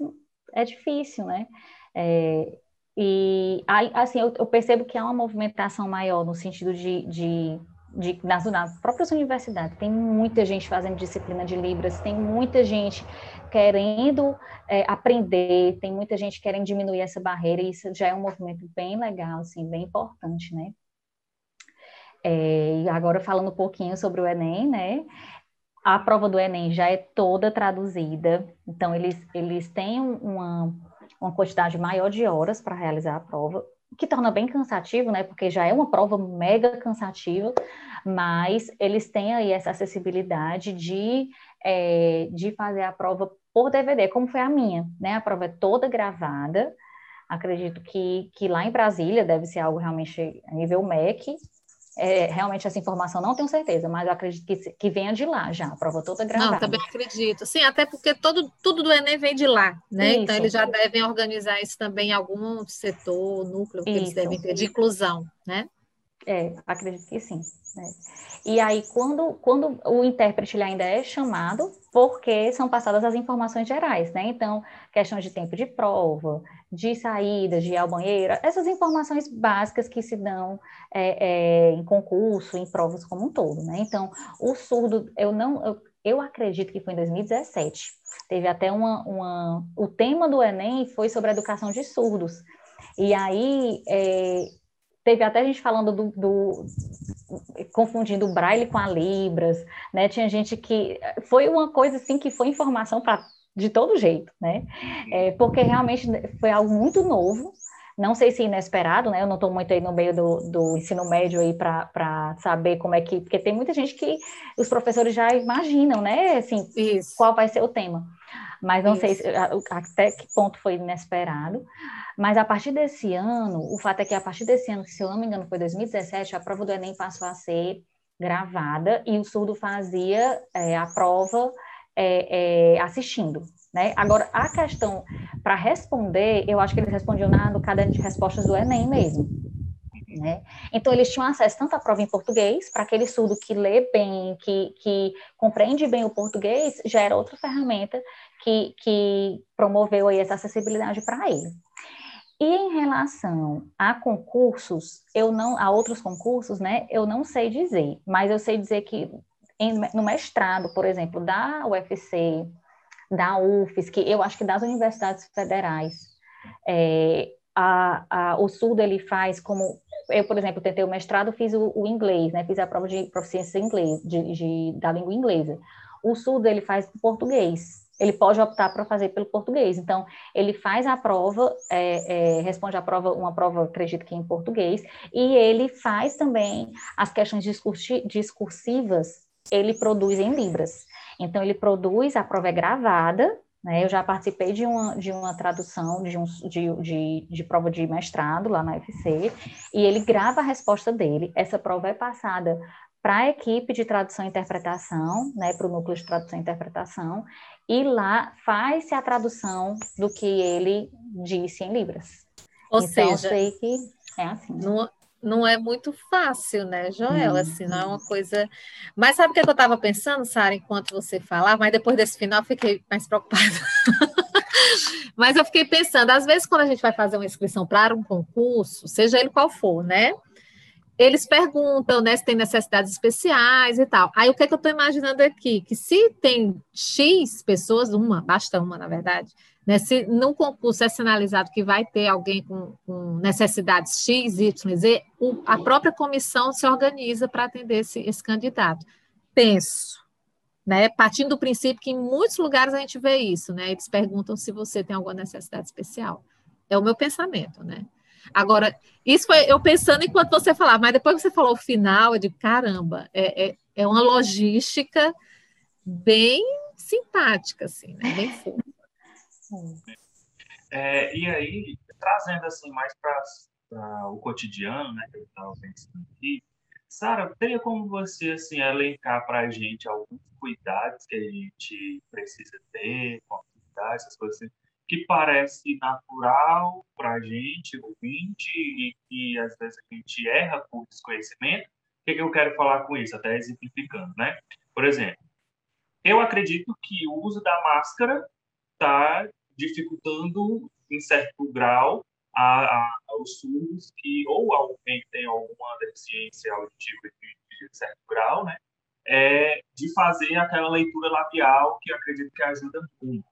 é difícil, né? É, e aí, assim, eu, eu, percebo que há uma movimentação maior no sentido de, de de, nas, nas, próprias universidades, tem muita gente fazendo disciplina de Libras, tem muita gente querendo é, aprender, tem muita gente querendo diminuir essa barreira, e isso já é um movimento bem legal, assim, bem importante, né? É, e agora falando um pouquinho sobre o Enem, né? A prova do Enem já é toda traduzida, então eles, eles têm uma, uma quantidade maior de horas para realizar a prova, que torna bem cansativo, né? Porque já é uma prova mega cansativa, mas eles têm aí essa acessibilidade de, é, de fazer a prova por DVD, como foi a minha, né? A prova é toda gravada. Acredito que, que lá em Brasília deve ser algo realmente a nível MEC. É, realmente essa informação não tenho certeza, mas eu acredito que, que venha de lá já, a prova toda gravada. Não, também acredito. Sim, até porque todo, tudo do Enem vem de lá, né? Isso. Então eles já devem organizar isso também em algum setor, núcleo que isso. eles devem ter de inclusão, né? É, acredito que sim. Né? E aí, quando, quando o intérprete ainda é chamado, porque são passadas as informações gerais, né? Então, questão de tempo de prova, de saída, de ir ao banheiro, essas informações básicas que se dão é, é, em concurso, em provas como um todo, né? Então, o surdo, eu não, eu, eu acredito que foi em 2017. Teve até uma, uma o tema do Enem foi sobre a educação de surdos. E aí é, teve até gente falando do, do, confundindo o braille com a libras, né? Tinha gente que foi uma coisa assim que foi informação para de todo jeito, né? É, porque realmente foi algo muito novo, não sei se inesperado, né? Eu não estou muito aí no meio do, do ensino médio aí para saber como é que. Porque tem muita gente que os professores já imaginam, né? Assim, Isso. qual vai ser o tema. Mas não Isso. sei se, até que ponto foi inesperado. Mas a partir desse ano, o fato é que a partir desse ano, se eu não me engano, foi 2017, a prova do Enem passou a ser gravada e o surdo fazia é, a prova é, é, assistindo. Né? Agora, a questão para responder, eu acho que eles respondiam na, no caderno de respostas do Enem mesmo. Né? Então, eles tinham acesso tanto à prova em português, para aquele surdo que lê bem, que, que compreende bem o português, já era outra ferramenta que, que promoveu aí essa acessibilidade para ele. E em relação a concursos, eu não, a outros concursos, né, eu não sei dizer, mas eu sei dizer que em, no mestrado, por exemplo, da UFC, da UFES, que eu acho que das universidades federais, é, a, a, o surdo ele faz como eu, por exemplo, tentei o mestrado, fiz o, o inglês, né? Fiz a prova de proficiência inglês, de, de, da língua inglesa. O surdo ele faz português. Ele pode optar para fazer pelo português. Então, ele faz a prova, é, é, responde a prova, uma prova, acredito que em português, e ele faz também as questões discursivas, ele produz em libras. Então, ele produz, a prova é gravada, né? Eu já participei de uma, de uma tradução de, um, de, de, de prova de mestrado lá na UFC, e ele grava a resposta dele. Essa prova é passada para a equipe de tradução e interpretação, né, para o núcleo de tradução e interpretação, e lá faz-se a tradução do que ele disse em Libras. Ou então, seja, sei que é assim. No, não é muito fácil, né, Joel? Hum. Assim, não é uma coisa. Mas sabe o que eu estava pensando, Sara, enquanto você falava? Mas depois desse final eu fiquei mais preocupada. <laughs> Mas eu fiquei pensando, às vezes, quando a gente vai fazer uma inscrição para um concurso, seja ele qual for, né? Eles perguntam, né, se tem necessidades especiais e tal. Aí o que, é que eu estou imaginando aqui? Que se tem X pessoas, uma, basta uma, na verdade, né? Se num concurso é sinalizado que vai ter alguém com, com necessidades X, Y, Z, o, a própria comissão se organiza para atender esse, esse candidato. Penso, né? Partindo do princípio que em muitos lugares a gente vê isso, né? Eles perguntam se você tem alguma necessidade especial. É o meu pensamento, né? Agora, isso foi eu pensando enquanto você falava, mas depois que você falou o final, eu digo, caramba, é, é, é uma logística bem simpática, assim, né? Bem <laughs> fofa. É, e aí, trazendo assim mais para o cotidiano, né, que eu estava pensando aqui, Sara, teria como você assim elencar para a gente alguns cuidados que a gente precisa ter com a atividade, essas coisas assim, que parece natural para a gente, ouvinte, e que às vezes a gente erra por desconhecimento. O que, que eu quero falar com isso? Até exemplificando, né? Por exemplo, eu acredito que o uso da máscara está dificultando, em certo grau, a, a, aos surdos que, ou alguém tem alguma deficiência auditiva de, de certo grau, né, é, de fazer aquela leitura labial que acredito que ajuda muito.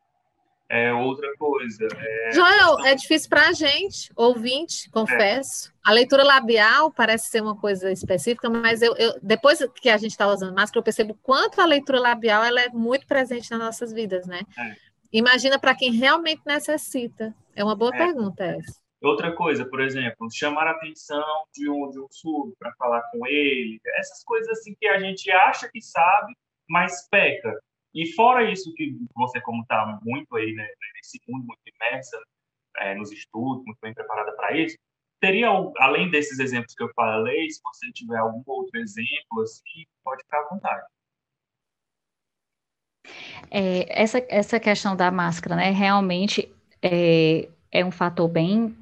É outra coisa. É... Joel, é difícil para a gente, ouvinte, confesso. É. A leitura labial parece ser uma coisa específica, mas eu, eu depois que a gente está usando máscara, eu percebo quanto a leitura labial ela é muito presente nas nossas vidas, né? É. Imagina para quem realmente necessita. É uma boa é. pergunta essa. Outra coisa, por exemplo, chamar a atenção de um, de um surdo para falar com ele, essas coisas assim que a gente acha que sabe, mas peca. E fora isso que você, como está muito aí né, nesse mundo, muito imersa é, nos estudos, muito bem preparada para isso, teria, além desses exemplos que eu falei, se você tiver algum outro exemplo, assim, pode ficar à vontade. É, essa, essa questão da máscara, né, realmente é, é um fator bem,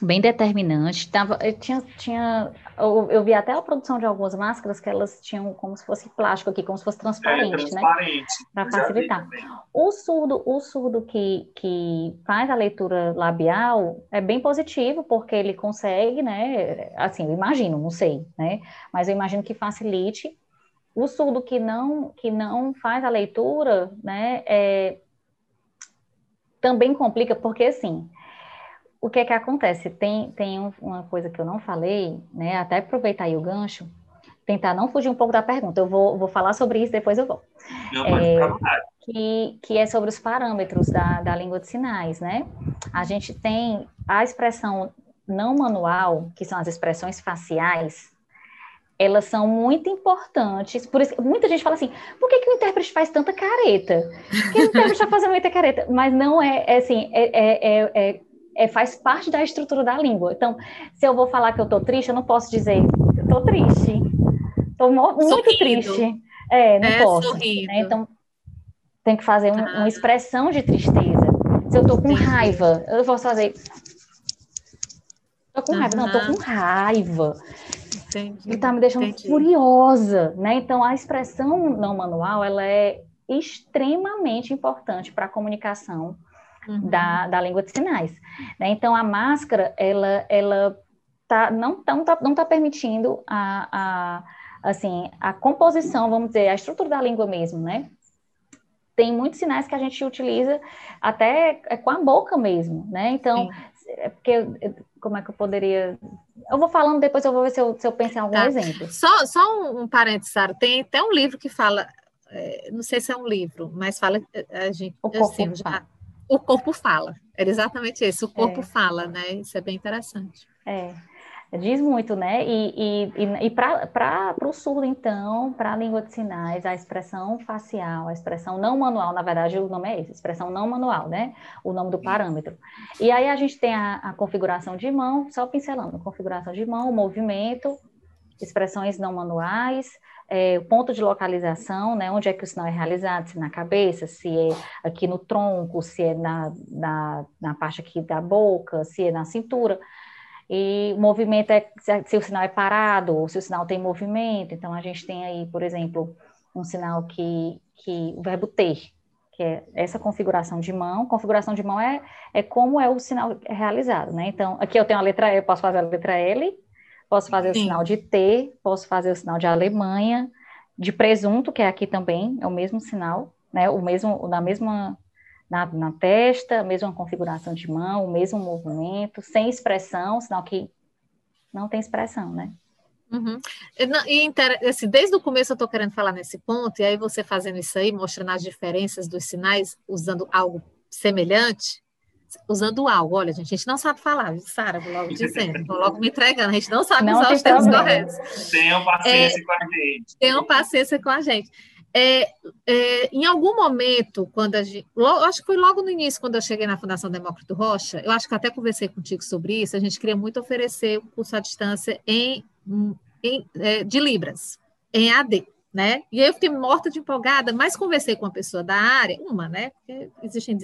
bem determinante. Tava, eu, tinha, tinha, eu, eu, vi até a produção de algumas máscaras que elas tinham como se fosse plástico aqui, como se fosse transparente, é, transparente. né? Para facilitar. O surdo, o surdo que, que faz a leitura labial é bem positivo, porque ele consegue, né? Assim, eu imagino, não sei, né? Mas eu imagino que facilite o surdo que não, que não faz a leitura, né, é, também complica, porque assim, o que é que acontece? Tem, tem uma coisa que eu não falei, né, até aproveitar aí o gancho, tentar não fugir um pouco da pergunta, eu vou, vou falar sobre isso, depois eu vou. Não, é, que, que é sobre os parâmetros da, da língua de sinais, né? A gente tem a expressão não manual, que são as expressões faciais, elas são muito importantes. Por isso, muita gente fala assim: por que, que o intérprete faz tanta careta? Por que o intérprete está fazendo muita careta? Mas não é, é assim, é, é, é, é, faz parte da estrutura da língua. Então, se eu vou falar que eu estou triste, eu não posso dizer eu estou triste. Estou muito sorrindo. triste. É, não posso. Né? Então, tem que fazer um, ah. uma expressão de tristeza. Se eu estou com raiva, eu posso fazer. Estou com raiva. Não, estou com raiva. Entendi, está me deixando entendi. furiosa, né? Então a expressão não manual ela é extremamente importante para a comunicação uhum. da, da língua de sinais. Né? Então a máscara ela ela tá, não tá, não tá, não tá permitindo a, a assim a composição, vamos dizer, a estrutura da língua mesmo, né? Tem muitos sinais que a gente utiliza até é com a boca mesmo, né? Então, é porque como é que eu poderia. Eu vou falando, depois eu vou ver se eu, se eu penso em algum tá. exemplo. Só, só um, um parênteses, Sara. Tem até um livro que fala, é, não sei se é um livro, mas fala. É, a gente, o corpo assim. Já, o corpo fala. Era exatamente isso, o corpo é. fala, né? Isso é bem interessante. É. Diz muito, né? E, e, e para o surdo, então, para a língua de sinais, a expressão facial, a expressão não manual, na verdade o nome é esse, expressão não manual, né? O nome do parâmetro. E aí a gente tem a, a configuração de mão, só pincelando, configuração de mão, movimento, expressões não manuais, é, o ponto de localização, né, onde é que o sinal é realizado, se na cabeça, se é aqui no tronco, se é na, na, na parte aqui da boca, se é na cintura. E o movimento é se o sinal é parado ou se o sinal tem movimento. Então, a gente tem aí, por exemplo, um sinal que, que o verbo ter, que é essa configuração de mão. Configuração de mão é, é como é o sinal realizado, né? Então, aqui eu tenho a letra E, eu posso fazer a letra L, posso fazer Sim. o sinal de T, posso fazer o sinal de Alemanha, de presunto, que é aqui também, é o mesmo sinal, né? O mesmo, na mesma na, na testa, a mesma configuração de mão, o mesmo movimento, sem expressão, sinal que não tem expressão, né? Uhum. E, assim, desde o começo eu estou querendo falar nesse ponto, e aí você fazendo isso aí, mostrando as diferenças dos sinais, usando algo semelhante, usando algo. Olha, gente, a gente não sabe falar, Sara, vou logo dizendo, vou logo me entregando, a gente não sabe não usar os termos corretos. Tenham paciência é, com a gente. Tenham paciência com a gente. É, é, em algum momento, quando a gente. Logo, acho que foi logo no início, quando eu cheguei na Fundação Demócrito Rocha, eu acho que até conversei contigo sobre isso, a gente queria muito oferecer o um curso à distância em, em é, de Libras, em AD. Né? E aí eu fiquei morta de empolgada, mas conversei com uma pessoa da área, uma, né? Porque existem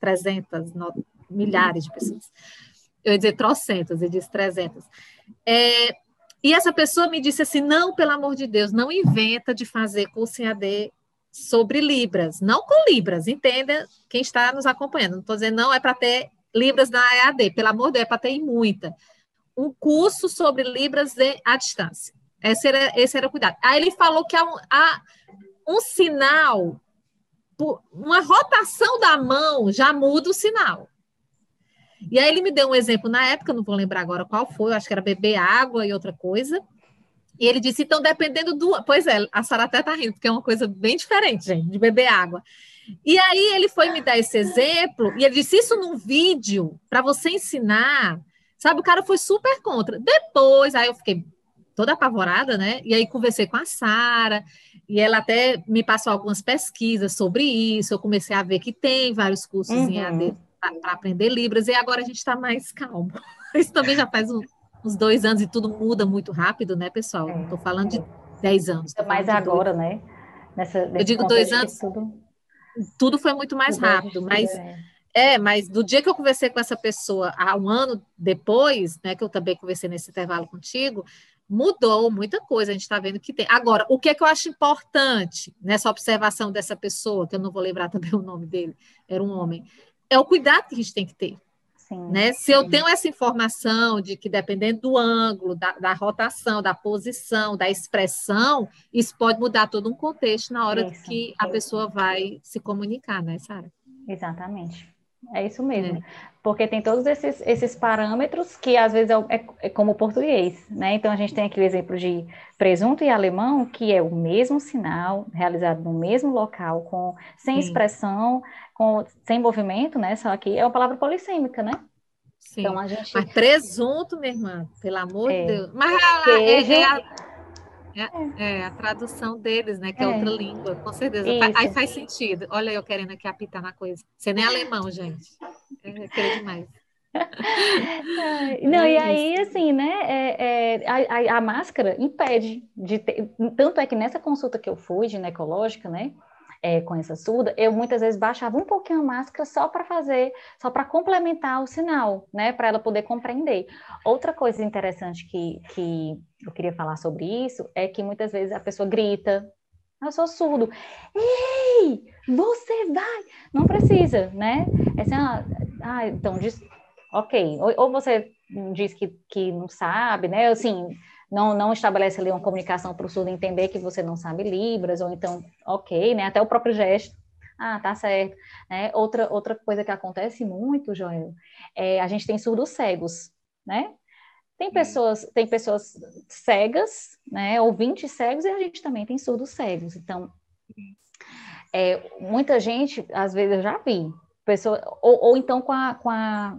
300, milhares de pessoas. Eu ia dizer trocentas, eu disse 300. É, e essa pessoa me disse assim: não, pelo amor de Deus, não inventa de fazer curso em AD sobre Libras. Não com Libras, entenda quem está nos acompanhando. Não estou dizendo, não, é para ter Libras na EAD, pelo amor de Deus, é para ter muita. Um curso sobre Libras à distância. Esse era, esse era o cuidado. Aí ele falou que há um, há um sinal, uma rotação da mão já muda o sinal. E aí ele me deu um exemplo na época, não vou lembrar agora qual foi, acho que era beber água e outra coisa. E ele disse, então, dependendo do. Pois é, a Sara até tá rindo, porque é uma coisa bem diferente, gente, de beber água. E aí ele foi me dar esse exemplo, e ele disse: Isso num vídeo, para você ensinar. Sabe, o cara foi super contra. Depois, aí eu fiquei toda apavorada, né? E aí conversei com a Sara, e ela até me passou algumas pesquisas sobre isso. Eu comecei a ver que tem vários cursos uhum. em AD para aprender Libras, e agora a gente está mais calmo. <laughs> Isso também já faz um, uns dois anos e tudo muda muito rápido, né, pessoal? Estou é. falando de dez anos. Mais agora, dois. né? Nessa, Eu digo dois anos, tudo... tudo foi muito mais rápido, mas... É. é, mas do dia que eu conversei com essa pessoa, há um ano depois, né, que eu também conversei nesse intervalo contigo, mudou muita coisa, a gente está vendo que tem. Agora, o que é que eu acho importante nessa observação dessa pessoa, que eu não vou lembrar <laughs> também o nome dele, era um homem, é o cuidado que a gente tem que ter. Sim. Né? Se eu tenho essa informação de que, dependendo do ângulo, da, da, rotação, da posição, da expressão, isso pode mudar todo um contexto na hora isso, que a pessoa vai se comunicar, né, Sara? Exatamente. É isso mesmo. É. Porque tem todos esses, esses parâmetros que às vezes é, é, é, como o português, né? Então a gente tem aqui o exemplo de presunto e alemão, que é o mesmo sinal, realizado no mesmo local, com sem Sim. expressão, com, sem movimento, né? Só que é uma palavra polissêmica, né? Sim. Então, a gente... Mas presunto, minha irmã, pelo amor é. de Deus. Mas é, é, a, é, é, a tradução deles, né? Que é, é outra língua, com certeza. Isso. Aí faz sentido. Olha eu querendo aqui apitar na coisa. Você nem é alemão, gente. É, é demais. <laughs> Não, e aí, assim, né, é, é, a, a, a, máscara impede de ter, tanto é que nessa consulta que eu fui, ginecológica, né, é, com essa surda, eu muitas vezes baixava um pouquinho a máscara só para fazer, só para complementar o sinal, né, para ela poder compreender. Outra coisa interessante que, que eu queria falar sobre isso é que muitas vezes a pessoa grita, eu sou surdo. Ei, você vai! Não precisa, né? É assim, ah, ah então, diz, ok. Ou, ou, você diz que, que não sabe, né? Assim, não, não estabelece ali uma comunicação para o surdo entender que você não sabe Libras, ou então, ok, né? Até o próprio gesto. Ah, tá certo. Né? Outra, outra coisa que acontece muito, Joel, é a gente tem surdos cegos, né? Tem pessoas, tem pessoas cegas, né? Ouvintes cegos, e a gente também tem surdos cegos. Então, é, muita gente, às vezes eu já vi, pessoa, ou, ou então com a, com a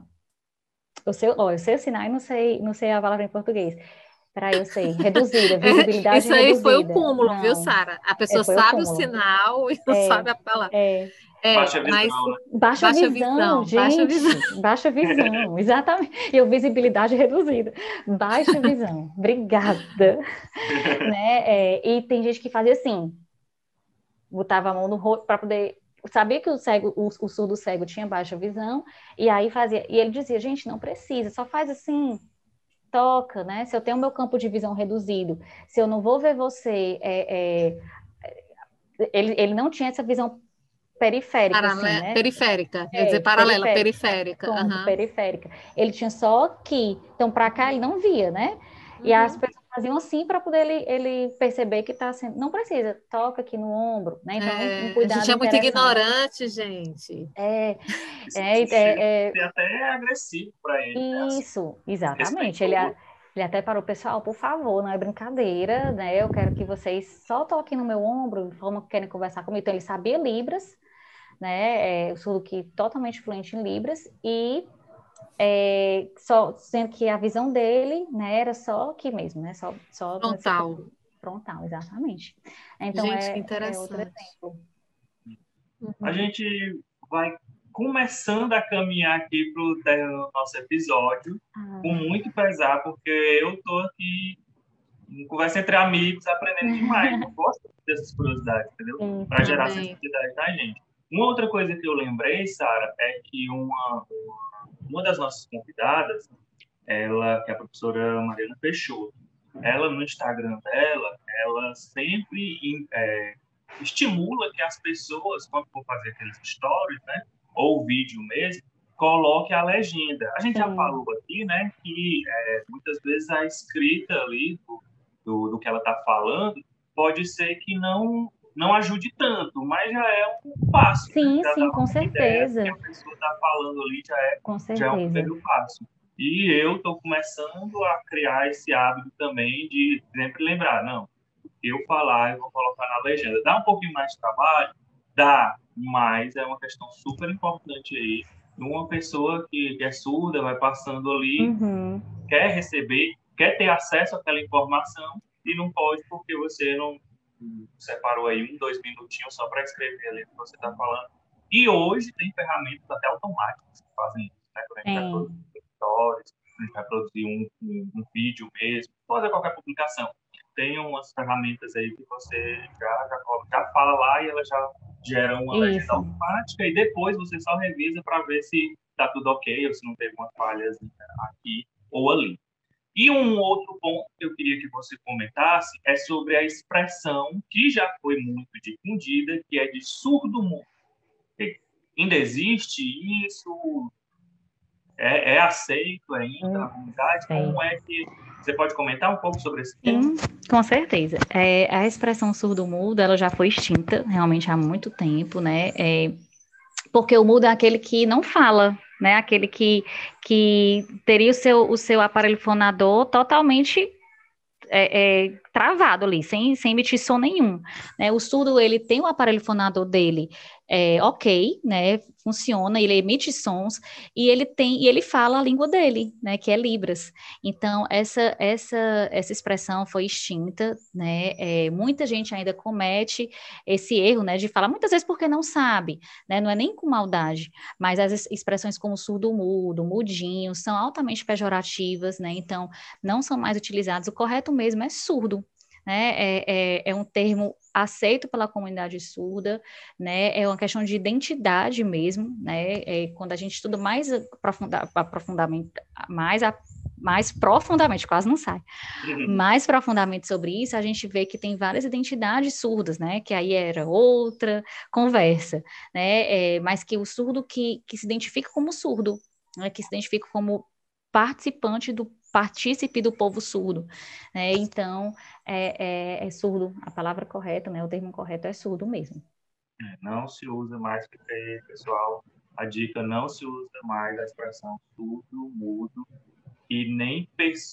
eu sei, ó, eu sei assinar e não sei, não sei a palavra em português. Para eu sei, reduzida, <laughs> visibilidade Isso aí reduzida. foi o cúmulo, não. viu, Sara? A pessoa é, sabe o, o, sinal e não é, sabe a palavra. É. É, baixa visão, mas, né? baixa, baixa visão, visão, gente. Baixa visão. Baixa visão, <laughs> exatamente. E o visibilidade reduzida. Baixa <laughs> visão. Obrigada. né? É, e tem gente que fazia assim, botava a mão no rosto para poder sabia que o cego, o, o, surdo cego tinha baixa visão, e aí fazia, e ele dizia, gente, não precisa, só faz assim, toca, né? Se eu tenho meu campo de visão reduzido, se eu não vou ver você, é, é, ele, ele não tinha essa visão periférica, assim, né? Periférica, quer dizer, paralela, periférica. Periférica. Uhum. periférica. Ele tinha só aqui, então para cá ele não via, né? E as uhum. pessoas faziam assim para poder ele, ele perceber que está sendo. Não precisa, toca aqui no ombro, né? Então, é, um cuidado. A gente é muito ignorante, gente. É, é, é, é, até agressivo para ele. Né? Isso, né? exatamente. Ele, ele até parou, pessoal, por favor, não é brincadeira, né? Eu quero que vocês só toquem no meu ombro, de forma que querem conversar comigo. Então, ele sabia Libras, né? É, o surdo que totalmente fluente em Libras, e é, só sendo que a visão dele né, era só aqui mesmo, né? Só, só frontal. Frontal, exatamente. Então gente, é, que interessante. é outro exemplo. Uhum. A gente vai começando a caminhar aqui para o nosso episódio, ah. com muito pesar, porque eu estou aqui em conversa entre amigos, aprendendo demais. eu gosto dessas curiosidades, entendeu? Para gerar sensibilidade da gente. Uma outra coisa que eu lembrei, Sara, é que uma, uma uma das nossas convidadas, ela, que é a professora Mariana Peixoto, ela no Instagram dela, ela sempre é, estimula que as pessoas, quando for fazer aqueles stories, né, ou vídeo mesmo, coloque a legenda. A gente Sim. já falou aqui, né, que é, muitas vezes a escrita ali do, do, do que ela está falando pode ser que não não ajude tanto, mas já é um passo. Sim, né? sim, com certeza. que a pessoa está falando ali já é, com já é um primeiro passo. E eu estou começando a criar esse hábito também de sempre lembrar, não, eu falar, eu vou colocar na legenda. Dá um pouquinho mais de trabalho? Dá, mas é uma questão super importante aí. Uma pessoa que, que é surda vai passando ali, uhum. quer receber, quer ter acesso àquela informação e não pode porque você não separou aí um, dois minutinhos só para escrever ali o que você está falando. E hoje tem ferramentas até automáticas que fazem isso, né? Quando a gente vai produzir stories, a gente vai produzir um, um, um, vídeo mesmo, fazer qualquer publicação. Tem umas ferramentas aí que você já, já, já fala lá e ela já gera uma legenda automática e depois você só revisa para ver se está tudo ok ou se não teve uma falha aqui ou ali. E um outro ponto que eu queria que você comentasse é sobre a expressão que já foi muito difundida, que é de surdo mudo. Ainda existe isso? É, é aceito ainda hum, na comunidade? Sim. Como é que você pode comentar um pouco sobre esse tema? Sim, com certeza. É, a expressão surdo-mudo, ela já foi extinta realmente há muito tempo, né? É, porque o mudo é aquele que não fala, né? Aquele que, que teria o seu, o seu aparelho fonador totalmente é, é, travado ali, sem, sem emitir som nenhum. Né? O surdo, ele tem o aparelho fonador dele é, ok, né? Funciona, ele emite sons e ele tem e ele fala a língua dele, né? Que é Libras. Então essa essa essa expressão foi extinta, né? É, muita gente ainda comete esse erro, né? De falar muitas vezes porque não sabe, né? Não é nem com maldade, mas as expressões como surdo mudo, mudinho, são altamente pejorativas, né? Então não são mais utilizados. O correto mesmo é surdo, né? É, é, é, um termo aceito pela comunidade surda, né? É uma questão de identidade mesmo, né? É, quando a gente estuda mais aprofunda, aprofundamento, mais a, mais profundamente, quase não sai, uhum. mais profundamente sobre isso, a gente vê que tem várias identidades surdas, né? Que aí era outra conversa, né? É, mas que o surdo que, que se identifica como surdo, né? que se identifica como participante do partícipe do povo surdo. Né? Então, é, é, é, surdo, a palavra correta, né? o termo correto é surdo mesmo. É, não se usa mais, porque, pessoal, a dica não se usa mais a expressão surdo, mudo, e nem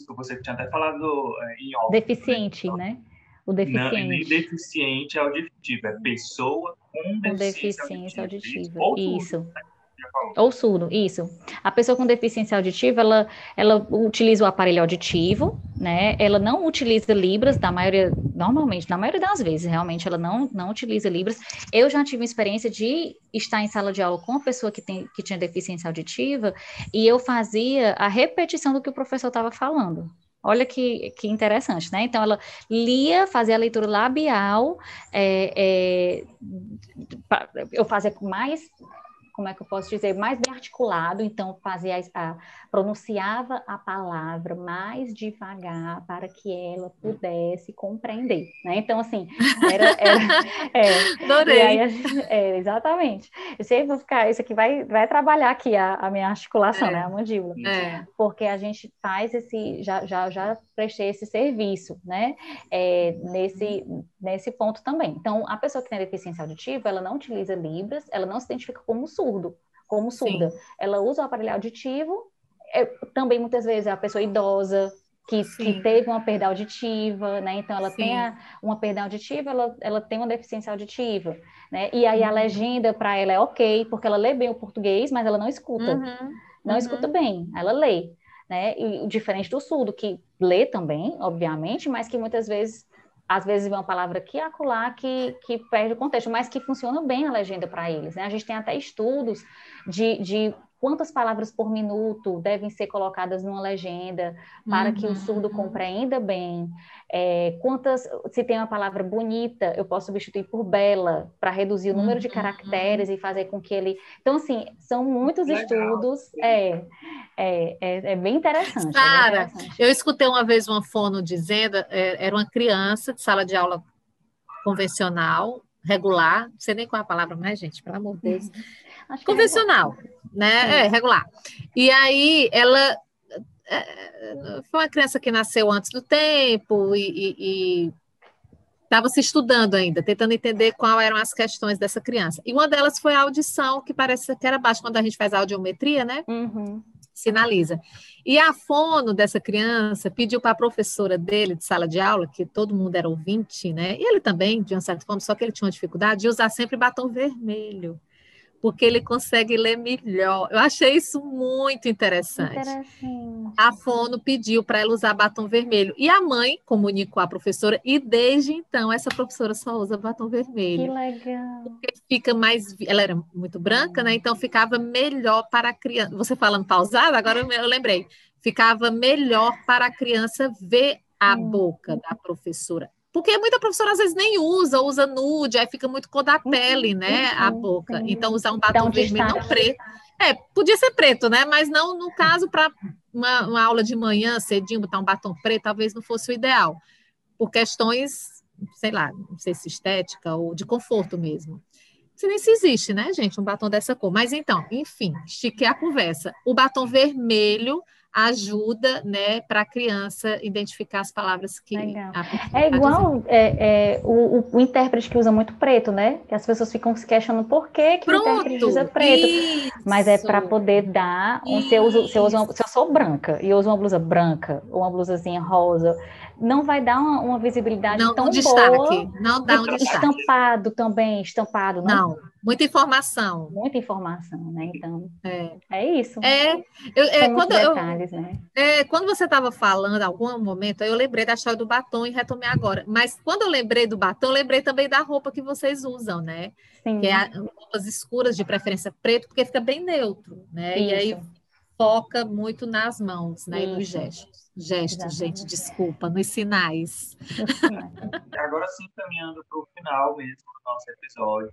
você tinha até falado é, em off. Deficiente, né? né? O deficiente. Não, nem deficiente auditivo, é pessoa com, com deficiência, deficiência auditiva. auditiva. Isso. Né? Ou surdo, isso. A pessoa com deficiência auditiva, ela, ela utiliza o aparelho auditivo, né? Ela não utiliza Libras, da maioria, normalmente, na maioria das vezes, realmente, ela não, não utiliza Libras. Eu já tive uma experiência de estar em sala de aula com uma pessoa que, tem, que tinha deficiência auditiva e eu fazia a repetição do que o professor estava falando. Olha que, que interessante, né? Então, ela lia, fazia a leitura labial, é, é, eu fazia mais como é que eu posso dizer, mais bem articulado, então fazia a, pronunciava a palavra mais devagar para que ela pudesse compreender, né? Então, assim, era... era é, Adorei! Gente, é, exatamente. Eu sempre vou ficar, isso aqui vai, vai trabalhar aqui a, a minha articulação, é. né? A mandíbula. É. Porque a gente faz esse, já, já, já prestei esse serviço, né? É, nesse, nesse ponto também. Então, a pessoa que tem deficiência auditiva, ela não utiliza Libras, ela não se identifica como surdo, como surda. Sim. Ela usa o aparelho auditivo, é, também muitas vezes é a pessoa idosa, que, que, teve uma perda auditiva, né? Então ela Sim. tem a, uma perda auditiva, ela, ela tem uma deficiência auditiva, né? E aí a uhum. legenda para ela é ok, porque ela lê bem o português, mas ela não escuta, uhum. não uhum. escuta bem, ela lê, né? E diferente do surdo que lê também, obviamente, mas que muitas vezes às vezes vem uma palavra aqui acolá que, que perde o contexto, mas que funciona bem a legenda para eles. Né? A gente tem até estudos de, de quantas palavras por minuto devem ser colocadas numa legenda para uhum. que o uhum, surdo uhum. compreenda bem, é, quantas, se tem uma palavra bonita, eu posso substituir por bela, para reduzir o número de uhum, caracteres e fazer com que ele... Então, assim, são muitos Legal. estudos, é, é, é, é, bem interessante. Sara, é eu escutei uma vez uma fono dizendo, é, era uma criança de sala de aula convencional, regular, não sei nem qual é a palavra mais, gente, pelo amor de Deus. Uhum. Convencional, né? É, regular. E aí ela é, foi uma criança que nasceu antes do tempo e estava se estudando ainda, tentando entender quais eram as questões dessa criança. E uma delas foi a audição, que parece que era baixa quando a gente faz a audiometria, né? Uhum. Sinaliza. E a fono dessa criança pediu para a professora dele de sala de aula, que todo mundo era ouvinte, né? E ele também, de uma certa forma, só que ele tinha uma dificuldade de usar sempre batom vermelho porque ele consegue ler melhor. Eu achei isso muito interessante. interessante. A Fono pediu para ela usar batom vermelho e a mãe comunicou à professora e desde então essa professora só usa batom vermelho. Que legal. Porque fica mais, ela era muito branca, né? Então ficava melhor para a criança. Você falando pausado, agora eu lembrei. Ficava melhor para a criança ver a hum. boca da professora. Porque muita professora às vezes nem usa, usa nude, aí fica muito cor da uhum, pele, né? Uhum, a boca. Então, usar um batom vermelho, não preto. É, podia ser preto, né? Mas não no caso para uma, uma, aula de manhã, cedinho, botar um batom preto, talvez não fosse o ideal. Por questões, sei lá, não sei se estética ou de conforto mesmo. sei nem se existe, né, gente, um batom dessa cor. Mas então, enfim, estiquei a conversa. O batom vermelho ajuda, né, para a criança identificar as palavras que. Legal. é igual é, é, o, o, intérprete que usa muito preto, né? Que as pessoas ficam se questionando por que, que Pronto, o intérprete usa preto. Isso. Mas é para poder dar. Um, se, eu uso, se, eu uso uma, se eu sou branca e uso uma blusa branca ou uma blusazinha rosa, não vai dar uma, uma visibilidade não, tão um destaque, boa. Não dá um destaque. Estampado também, estampado. Não, não muita informação. Muita informação, né? Então, é, é isso. É, eu, é quando, detalhes, eu, né? é, quando você estava falando, em algum momento, eu lembrei da história do batom e retomei agora. Mas quando eu lembrei do batom, eu lembrei também da roupa que vocês usam, né? Sim. Que é roupas escuras, de preferência preto, porque fica bem neutro, né? Isso. E aí foca muito nas mãos, né? Isso. E nos gestos. Gestos, gente, desculpa, nos sinais. Agora sim, caminhando para o final mesmo do nosso episódio,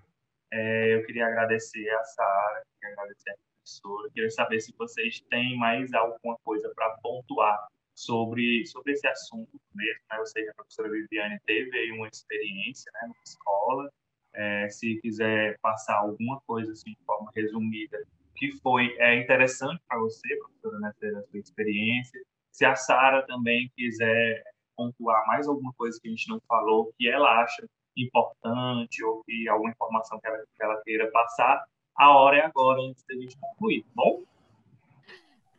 é, eu queria agradecer a Sara, queria agradecer a professora, queria saber se vocês têm mais alguma coisa para pontuar sobre, sobre esse assunto mesmo. Né? Eu sei que a professora Viviane teve aí uma experiência né, na escola, é, se quiser passar alguma coisa assim, de forma resumida, que foi é, interessante para você, professora, né, ter a sua experiência, se a Sara também quiser pontuar mais alguma coisa que a gente não falou, que ela acha importante ou que alguma informação que ela, que ela queira passar, a hora é agora, antes da gente concluir, tá bom?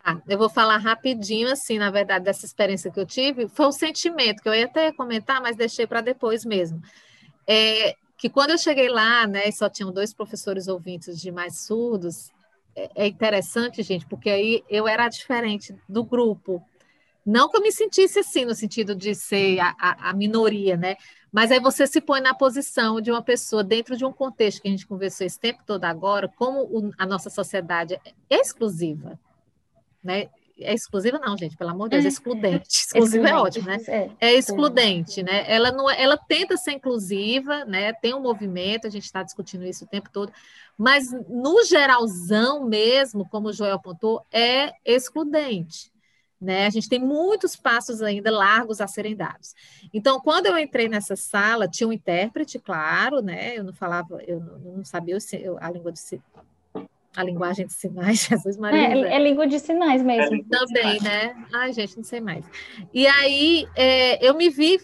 Ah, eu vou falar rapidinho, assim, na verdade, dessa experiência que eu tive, foi um sentimento que eu ia até comentar, mas deixei para depois mesmo. É, que quando eu cheguei lá, né, só tinham dois professores ouvintes de mais surdos, é, é interessante, gente, porque aí eu era diferente do grupo. Não que eu me sentisse assim, no sentido de ser a, a, a, minoria, né? Mas aí você se põe na posição de uma pessoa dentro de um contexto que a gente conversou esse tempo todo agora, como o, a nossa sociedade é exclusiva, né? É exclusiva não, gente, pelo amor de Deus, é excludente. Exclusiva é ótimo, né? É, é excludente, né? Ela não, é, ela tenta ser inclusiva, né? Tem um movimento, a gente está discutindo isso o tempo todo, mas no geralzão mesmo, como o Joel apontou, é excludente. Né? A gente tem muitos passos ainda largos a serem dados. Então, quando eu entrei nessa sala, tinha um intérprete, claro, né? Eu não falava, eu não, não sabia a língua de a linguagem de sinais, <laughs> Jesus Maria. É, é língua de sinais mesmo. É Também, né? Ai, gente, não sei mais. E aí é, eu me vi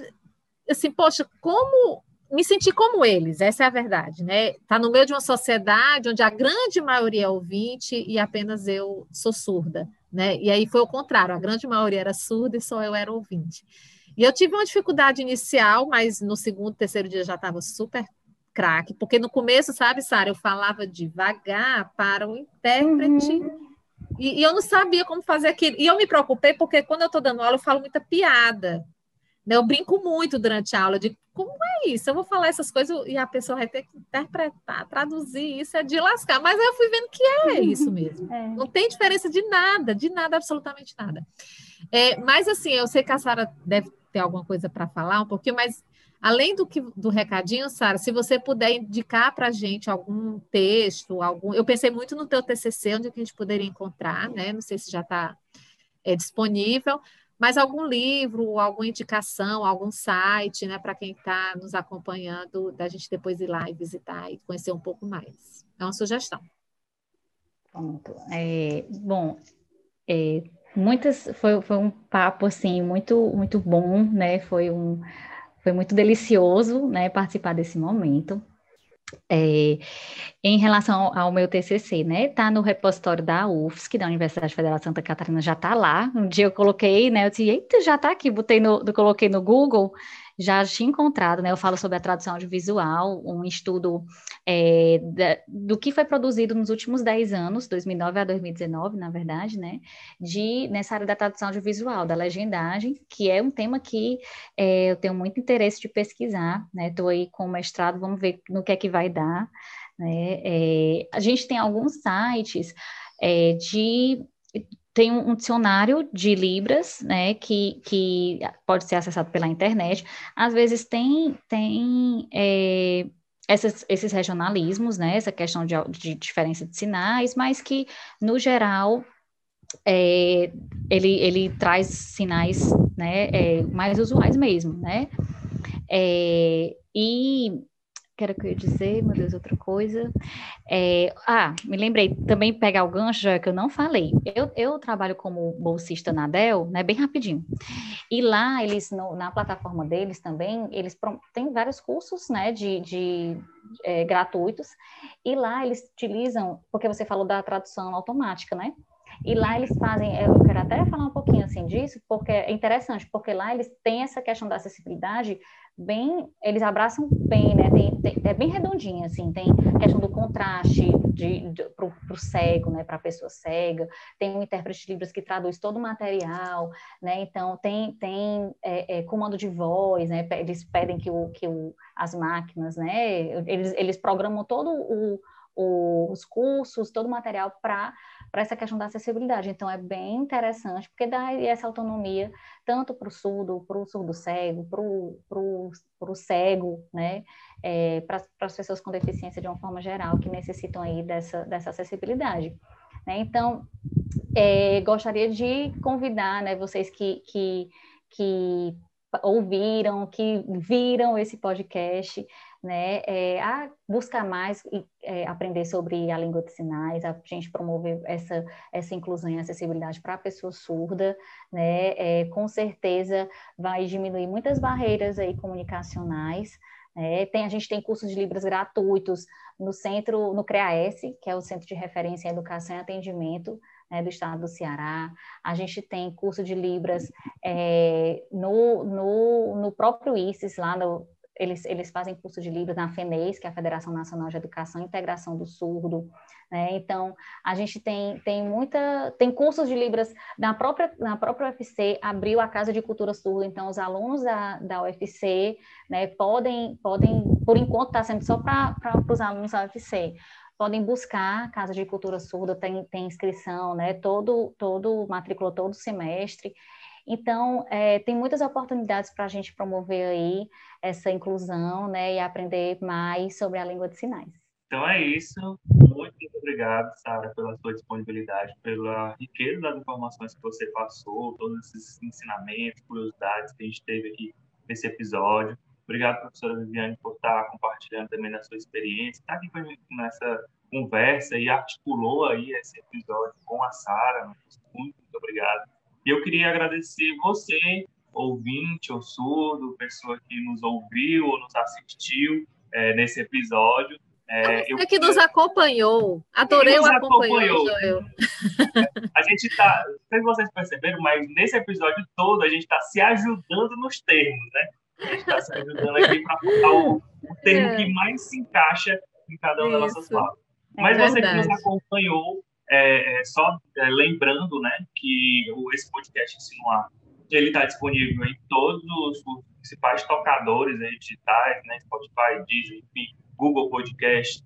assim, poxa, como me senti como eles, essa é a verdade, né? Tá no meio de uma sociedade onde a grande maioria é ouvinte e apenas eu sou surda né? E aí foi o contrário, a grande maioria era surda e só eu era ouvinte. E eu tive uma dificuldade inicial, mas no segundo, terceiro dia já estava super craque, porque no começo, sabe, Sara, eu falava devagar para o intérprete. Uhum. E, e, eu não sabia como fazer aquilo. E eu me preocupei porque quando eu estou dando aula, eu falo muita piada. Né? Eu brinco muito durante a aula de como é isso? Eu vou falar essas coisas e a pessoa vai ter que interpretar, traduzir, isso é de lascar. Mas aí eu fui vendo que é <laughs> isso mesmo. É. Não tem diferença de nada, de nada, absolutamente nada. É, mas assim, eu sei que a Sara deve ter alguma coisa para falar um pouquinho, mas além do que do recadinho, Sara, se você puder indicar para a gente algum texto, algum. Eu pensei muito no teu TCC, onde a gente poderia encontrar, né? Não sei se já está é, disponível, mas algum livro, alguma indicação, algum site, né, para quem está nos acompanhando, da gente depois ir lá e visitar e conhecer um pouco mais. É uma sugestão. Pronto. É, bom, é, muitas foi, foi um papo assim muito muito bom, né? Foi um foi muito delicioso, né, participar desse momento. É, em relação ao meu TCC, né? Tá no repositório da UFSC, da Universidade Federal de Santa Catarina, já tá lá. Um dia eu coloquei, né? Eu disse, eita, já tá aqui, botei no, coloquei no Google, já tinha encontrado, né? Eu falo sobre a tradução audiovisual, um estudo é, da, do que foi produzido nos últimos 10 anos, 2009 a 2019, na verdade, né? De, nessa área da tradução audiovisual, da legendagem, que é um tema que é, eu tenho muito interesse de pesquisar, né? Estou aí com o mestrado, vamos ver no que é que vai dar. Né? É, a gente tem alguns sites é, de tem um, dicionário de Libras, né, que, que pode ser acessado pela internet. Às vezes tem, tem é, essas, esses regionalismos, né, essa questão de, de, diferença de sinais, mas que, no geral, é, ele, ele traz sinais né, é, mais usuais mesmo, né? É, e que era que eu ia dizer, meu Deus, outra coisa. É, ah, me lembrei, também pegar o gancho, já que eu não falei. Eu, eu trabalho como bolsista na Dell, né, bem rapidinho. E lá, eles, no, na plataforma deles também, eles têm vários cursos, né, de, de é, gratuitos, e lá eles utilizam, porque você falou da tradução automática, né? E lá eles fazem, eu quero até falar um pouquinho assim disso, porque é interessante, porque lá eles têm essa questão da acessibilidade bem, eles abraçam bem, né? Tem, tem, é bem redondinha, assim, tem questão do contraste de, de, para o cego, né? Para a pessoa cega, tem um intérprete de Libras que traduz todo o material, né? Então tem, tem é, é, comando de voz, né? Eles pedem que, o, que o, as máquinas, né? Eles, eles programam todo o, o os cursos, todo o material para para essa questão da acessibilidade. Então, é bem interessante, porque dá essa autonomia tanto para o surdo, para o surdo cego, para o cego, né? É, para as pessoas com deficiência de uma forma geral, que necessitam aí dessa, dessa acessibilidade. Né? Então, é, gostaria de convidar né, vocês que, que, que ouviram, que viram esse podcast, né, é, a buscar mais e é, aprender sobre a língua de sinais, a gente promover essa, essa inclusão e acessibilidade para a pessoa surda, né, é, com certeza vai diminuir muitas barreiras aí comunicacionais, né, tem, a gente tem cursos de Libras gratuitos no centro, no CREAS, que é o Centro de Referência em Educação e Atendimento, né, do estado do Ceará. A gente tem curso de Libras é, no, no, no próprio ICES, lá no, eles, eles fazem curso de Libras na FENES, que é a Federação Nacional de Educação e Integração do Surdo, né? Então, a gente tem, tem muita, tem cursos de Libras na própria, na própria UFC, abriu a Casa de Cultura Surda, então os alunos da, da UFC, né, podem, podem, por enquanto está sendo só para os alunos da UFC, podem buscar a Casa de Cultura Surda, tem, tem inscrição, né, todo, todo, matrícula todo semestre, então, é, tem muitas oportunidades para a gente promover aí essa inclusão, né, e aprender mais sobre a língua de sinais. Então é isso. Muito obrigado, Sara, pela sua disponibilidade, pela riqueza das informações que você passou, todos esses ensinamentos, curiosidades que a gente teve aqui nesse episódio. Obrigado, professora Viviane, por estar compartilhando também da sua experiência, estar aqui com a gente nessa conversa e articulou aí esse episódio com a Sara. Muito, muito obrigado. E eu queria agradecer você, ouvinte ou surdo, pessoa que nos ouviu ou nos assistiu é, nesse episódio. É, você eu, que nos acompanhou. Adorei o acompanhou, Joel. <laughs> A gente está, não sei se vocês perceberam, mas nesse episódio todo a gente está se ajudando nos termos, né? A gente está se ajudando aqui para botar o, o termo é. que mais se encaixa em cada uma das nossas palavras. É mas você que nos acompanhou, é, é, só é, lembrando, né, que esse podcast Insinuar, ele está disponível em todos os, principais tocadores né, digitais, né, Spotify, Deezer, enfim, Google Podcast,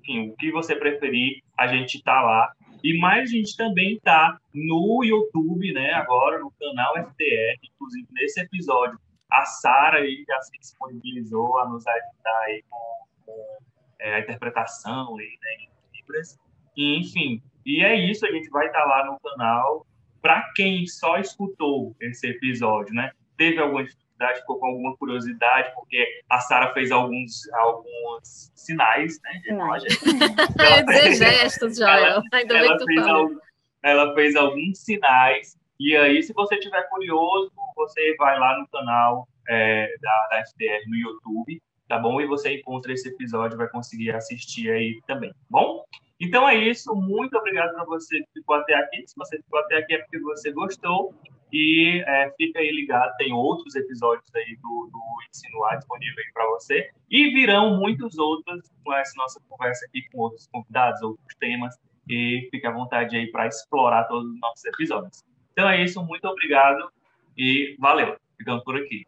enfim, o que você preferir, a gente está lá. E mais a gente também está no YouTube, né, agora no canal FTR, inclusive nesse episódio, a Sara já se disponibilizou a nos ajudar aí com, com é, a interpretação aí, né, em Libras. E, enfim, e é isso, a gente vai estar lá no canal. Para quem só escutou esse episódio, né? Teve alguma dificuldade, ficou com alguma curiosidade, porque a Sara fez alguns, alguns sinais, né? Sinais. <laughs> Ela fez, gestos, Joel. Ainda ela, fez algum, ela fez alguns sinais. E aí, se você estiver curioso, você vai lá no canal é, da, da FDR no YouTube, tá bom? E você encontra esse episódio, vai conseguir assistir aí também, tá bom? Então é isso. Muito obrigado para você que ficou até aqui. Se você ficou até aqui é porque você gostou. E é, fica aí ligado, tem outros episódios aí do, do Ensino A disponível para você. E virão muitos outros com essa nossa conversa aqui com outros convidados, outros temas. E fique à vontade aí para explorar todos os nossos episódios. Então é isso, muito obrigado e valeu. Ficamos por aqui.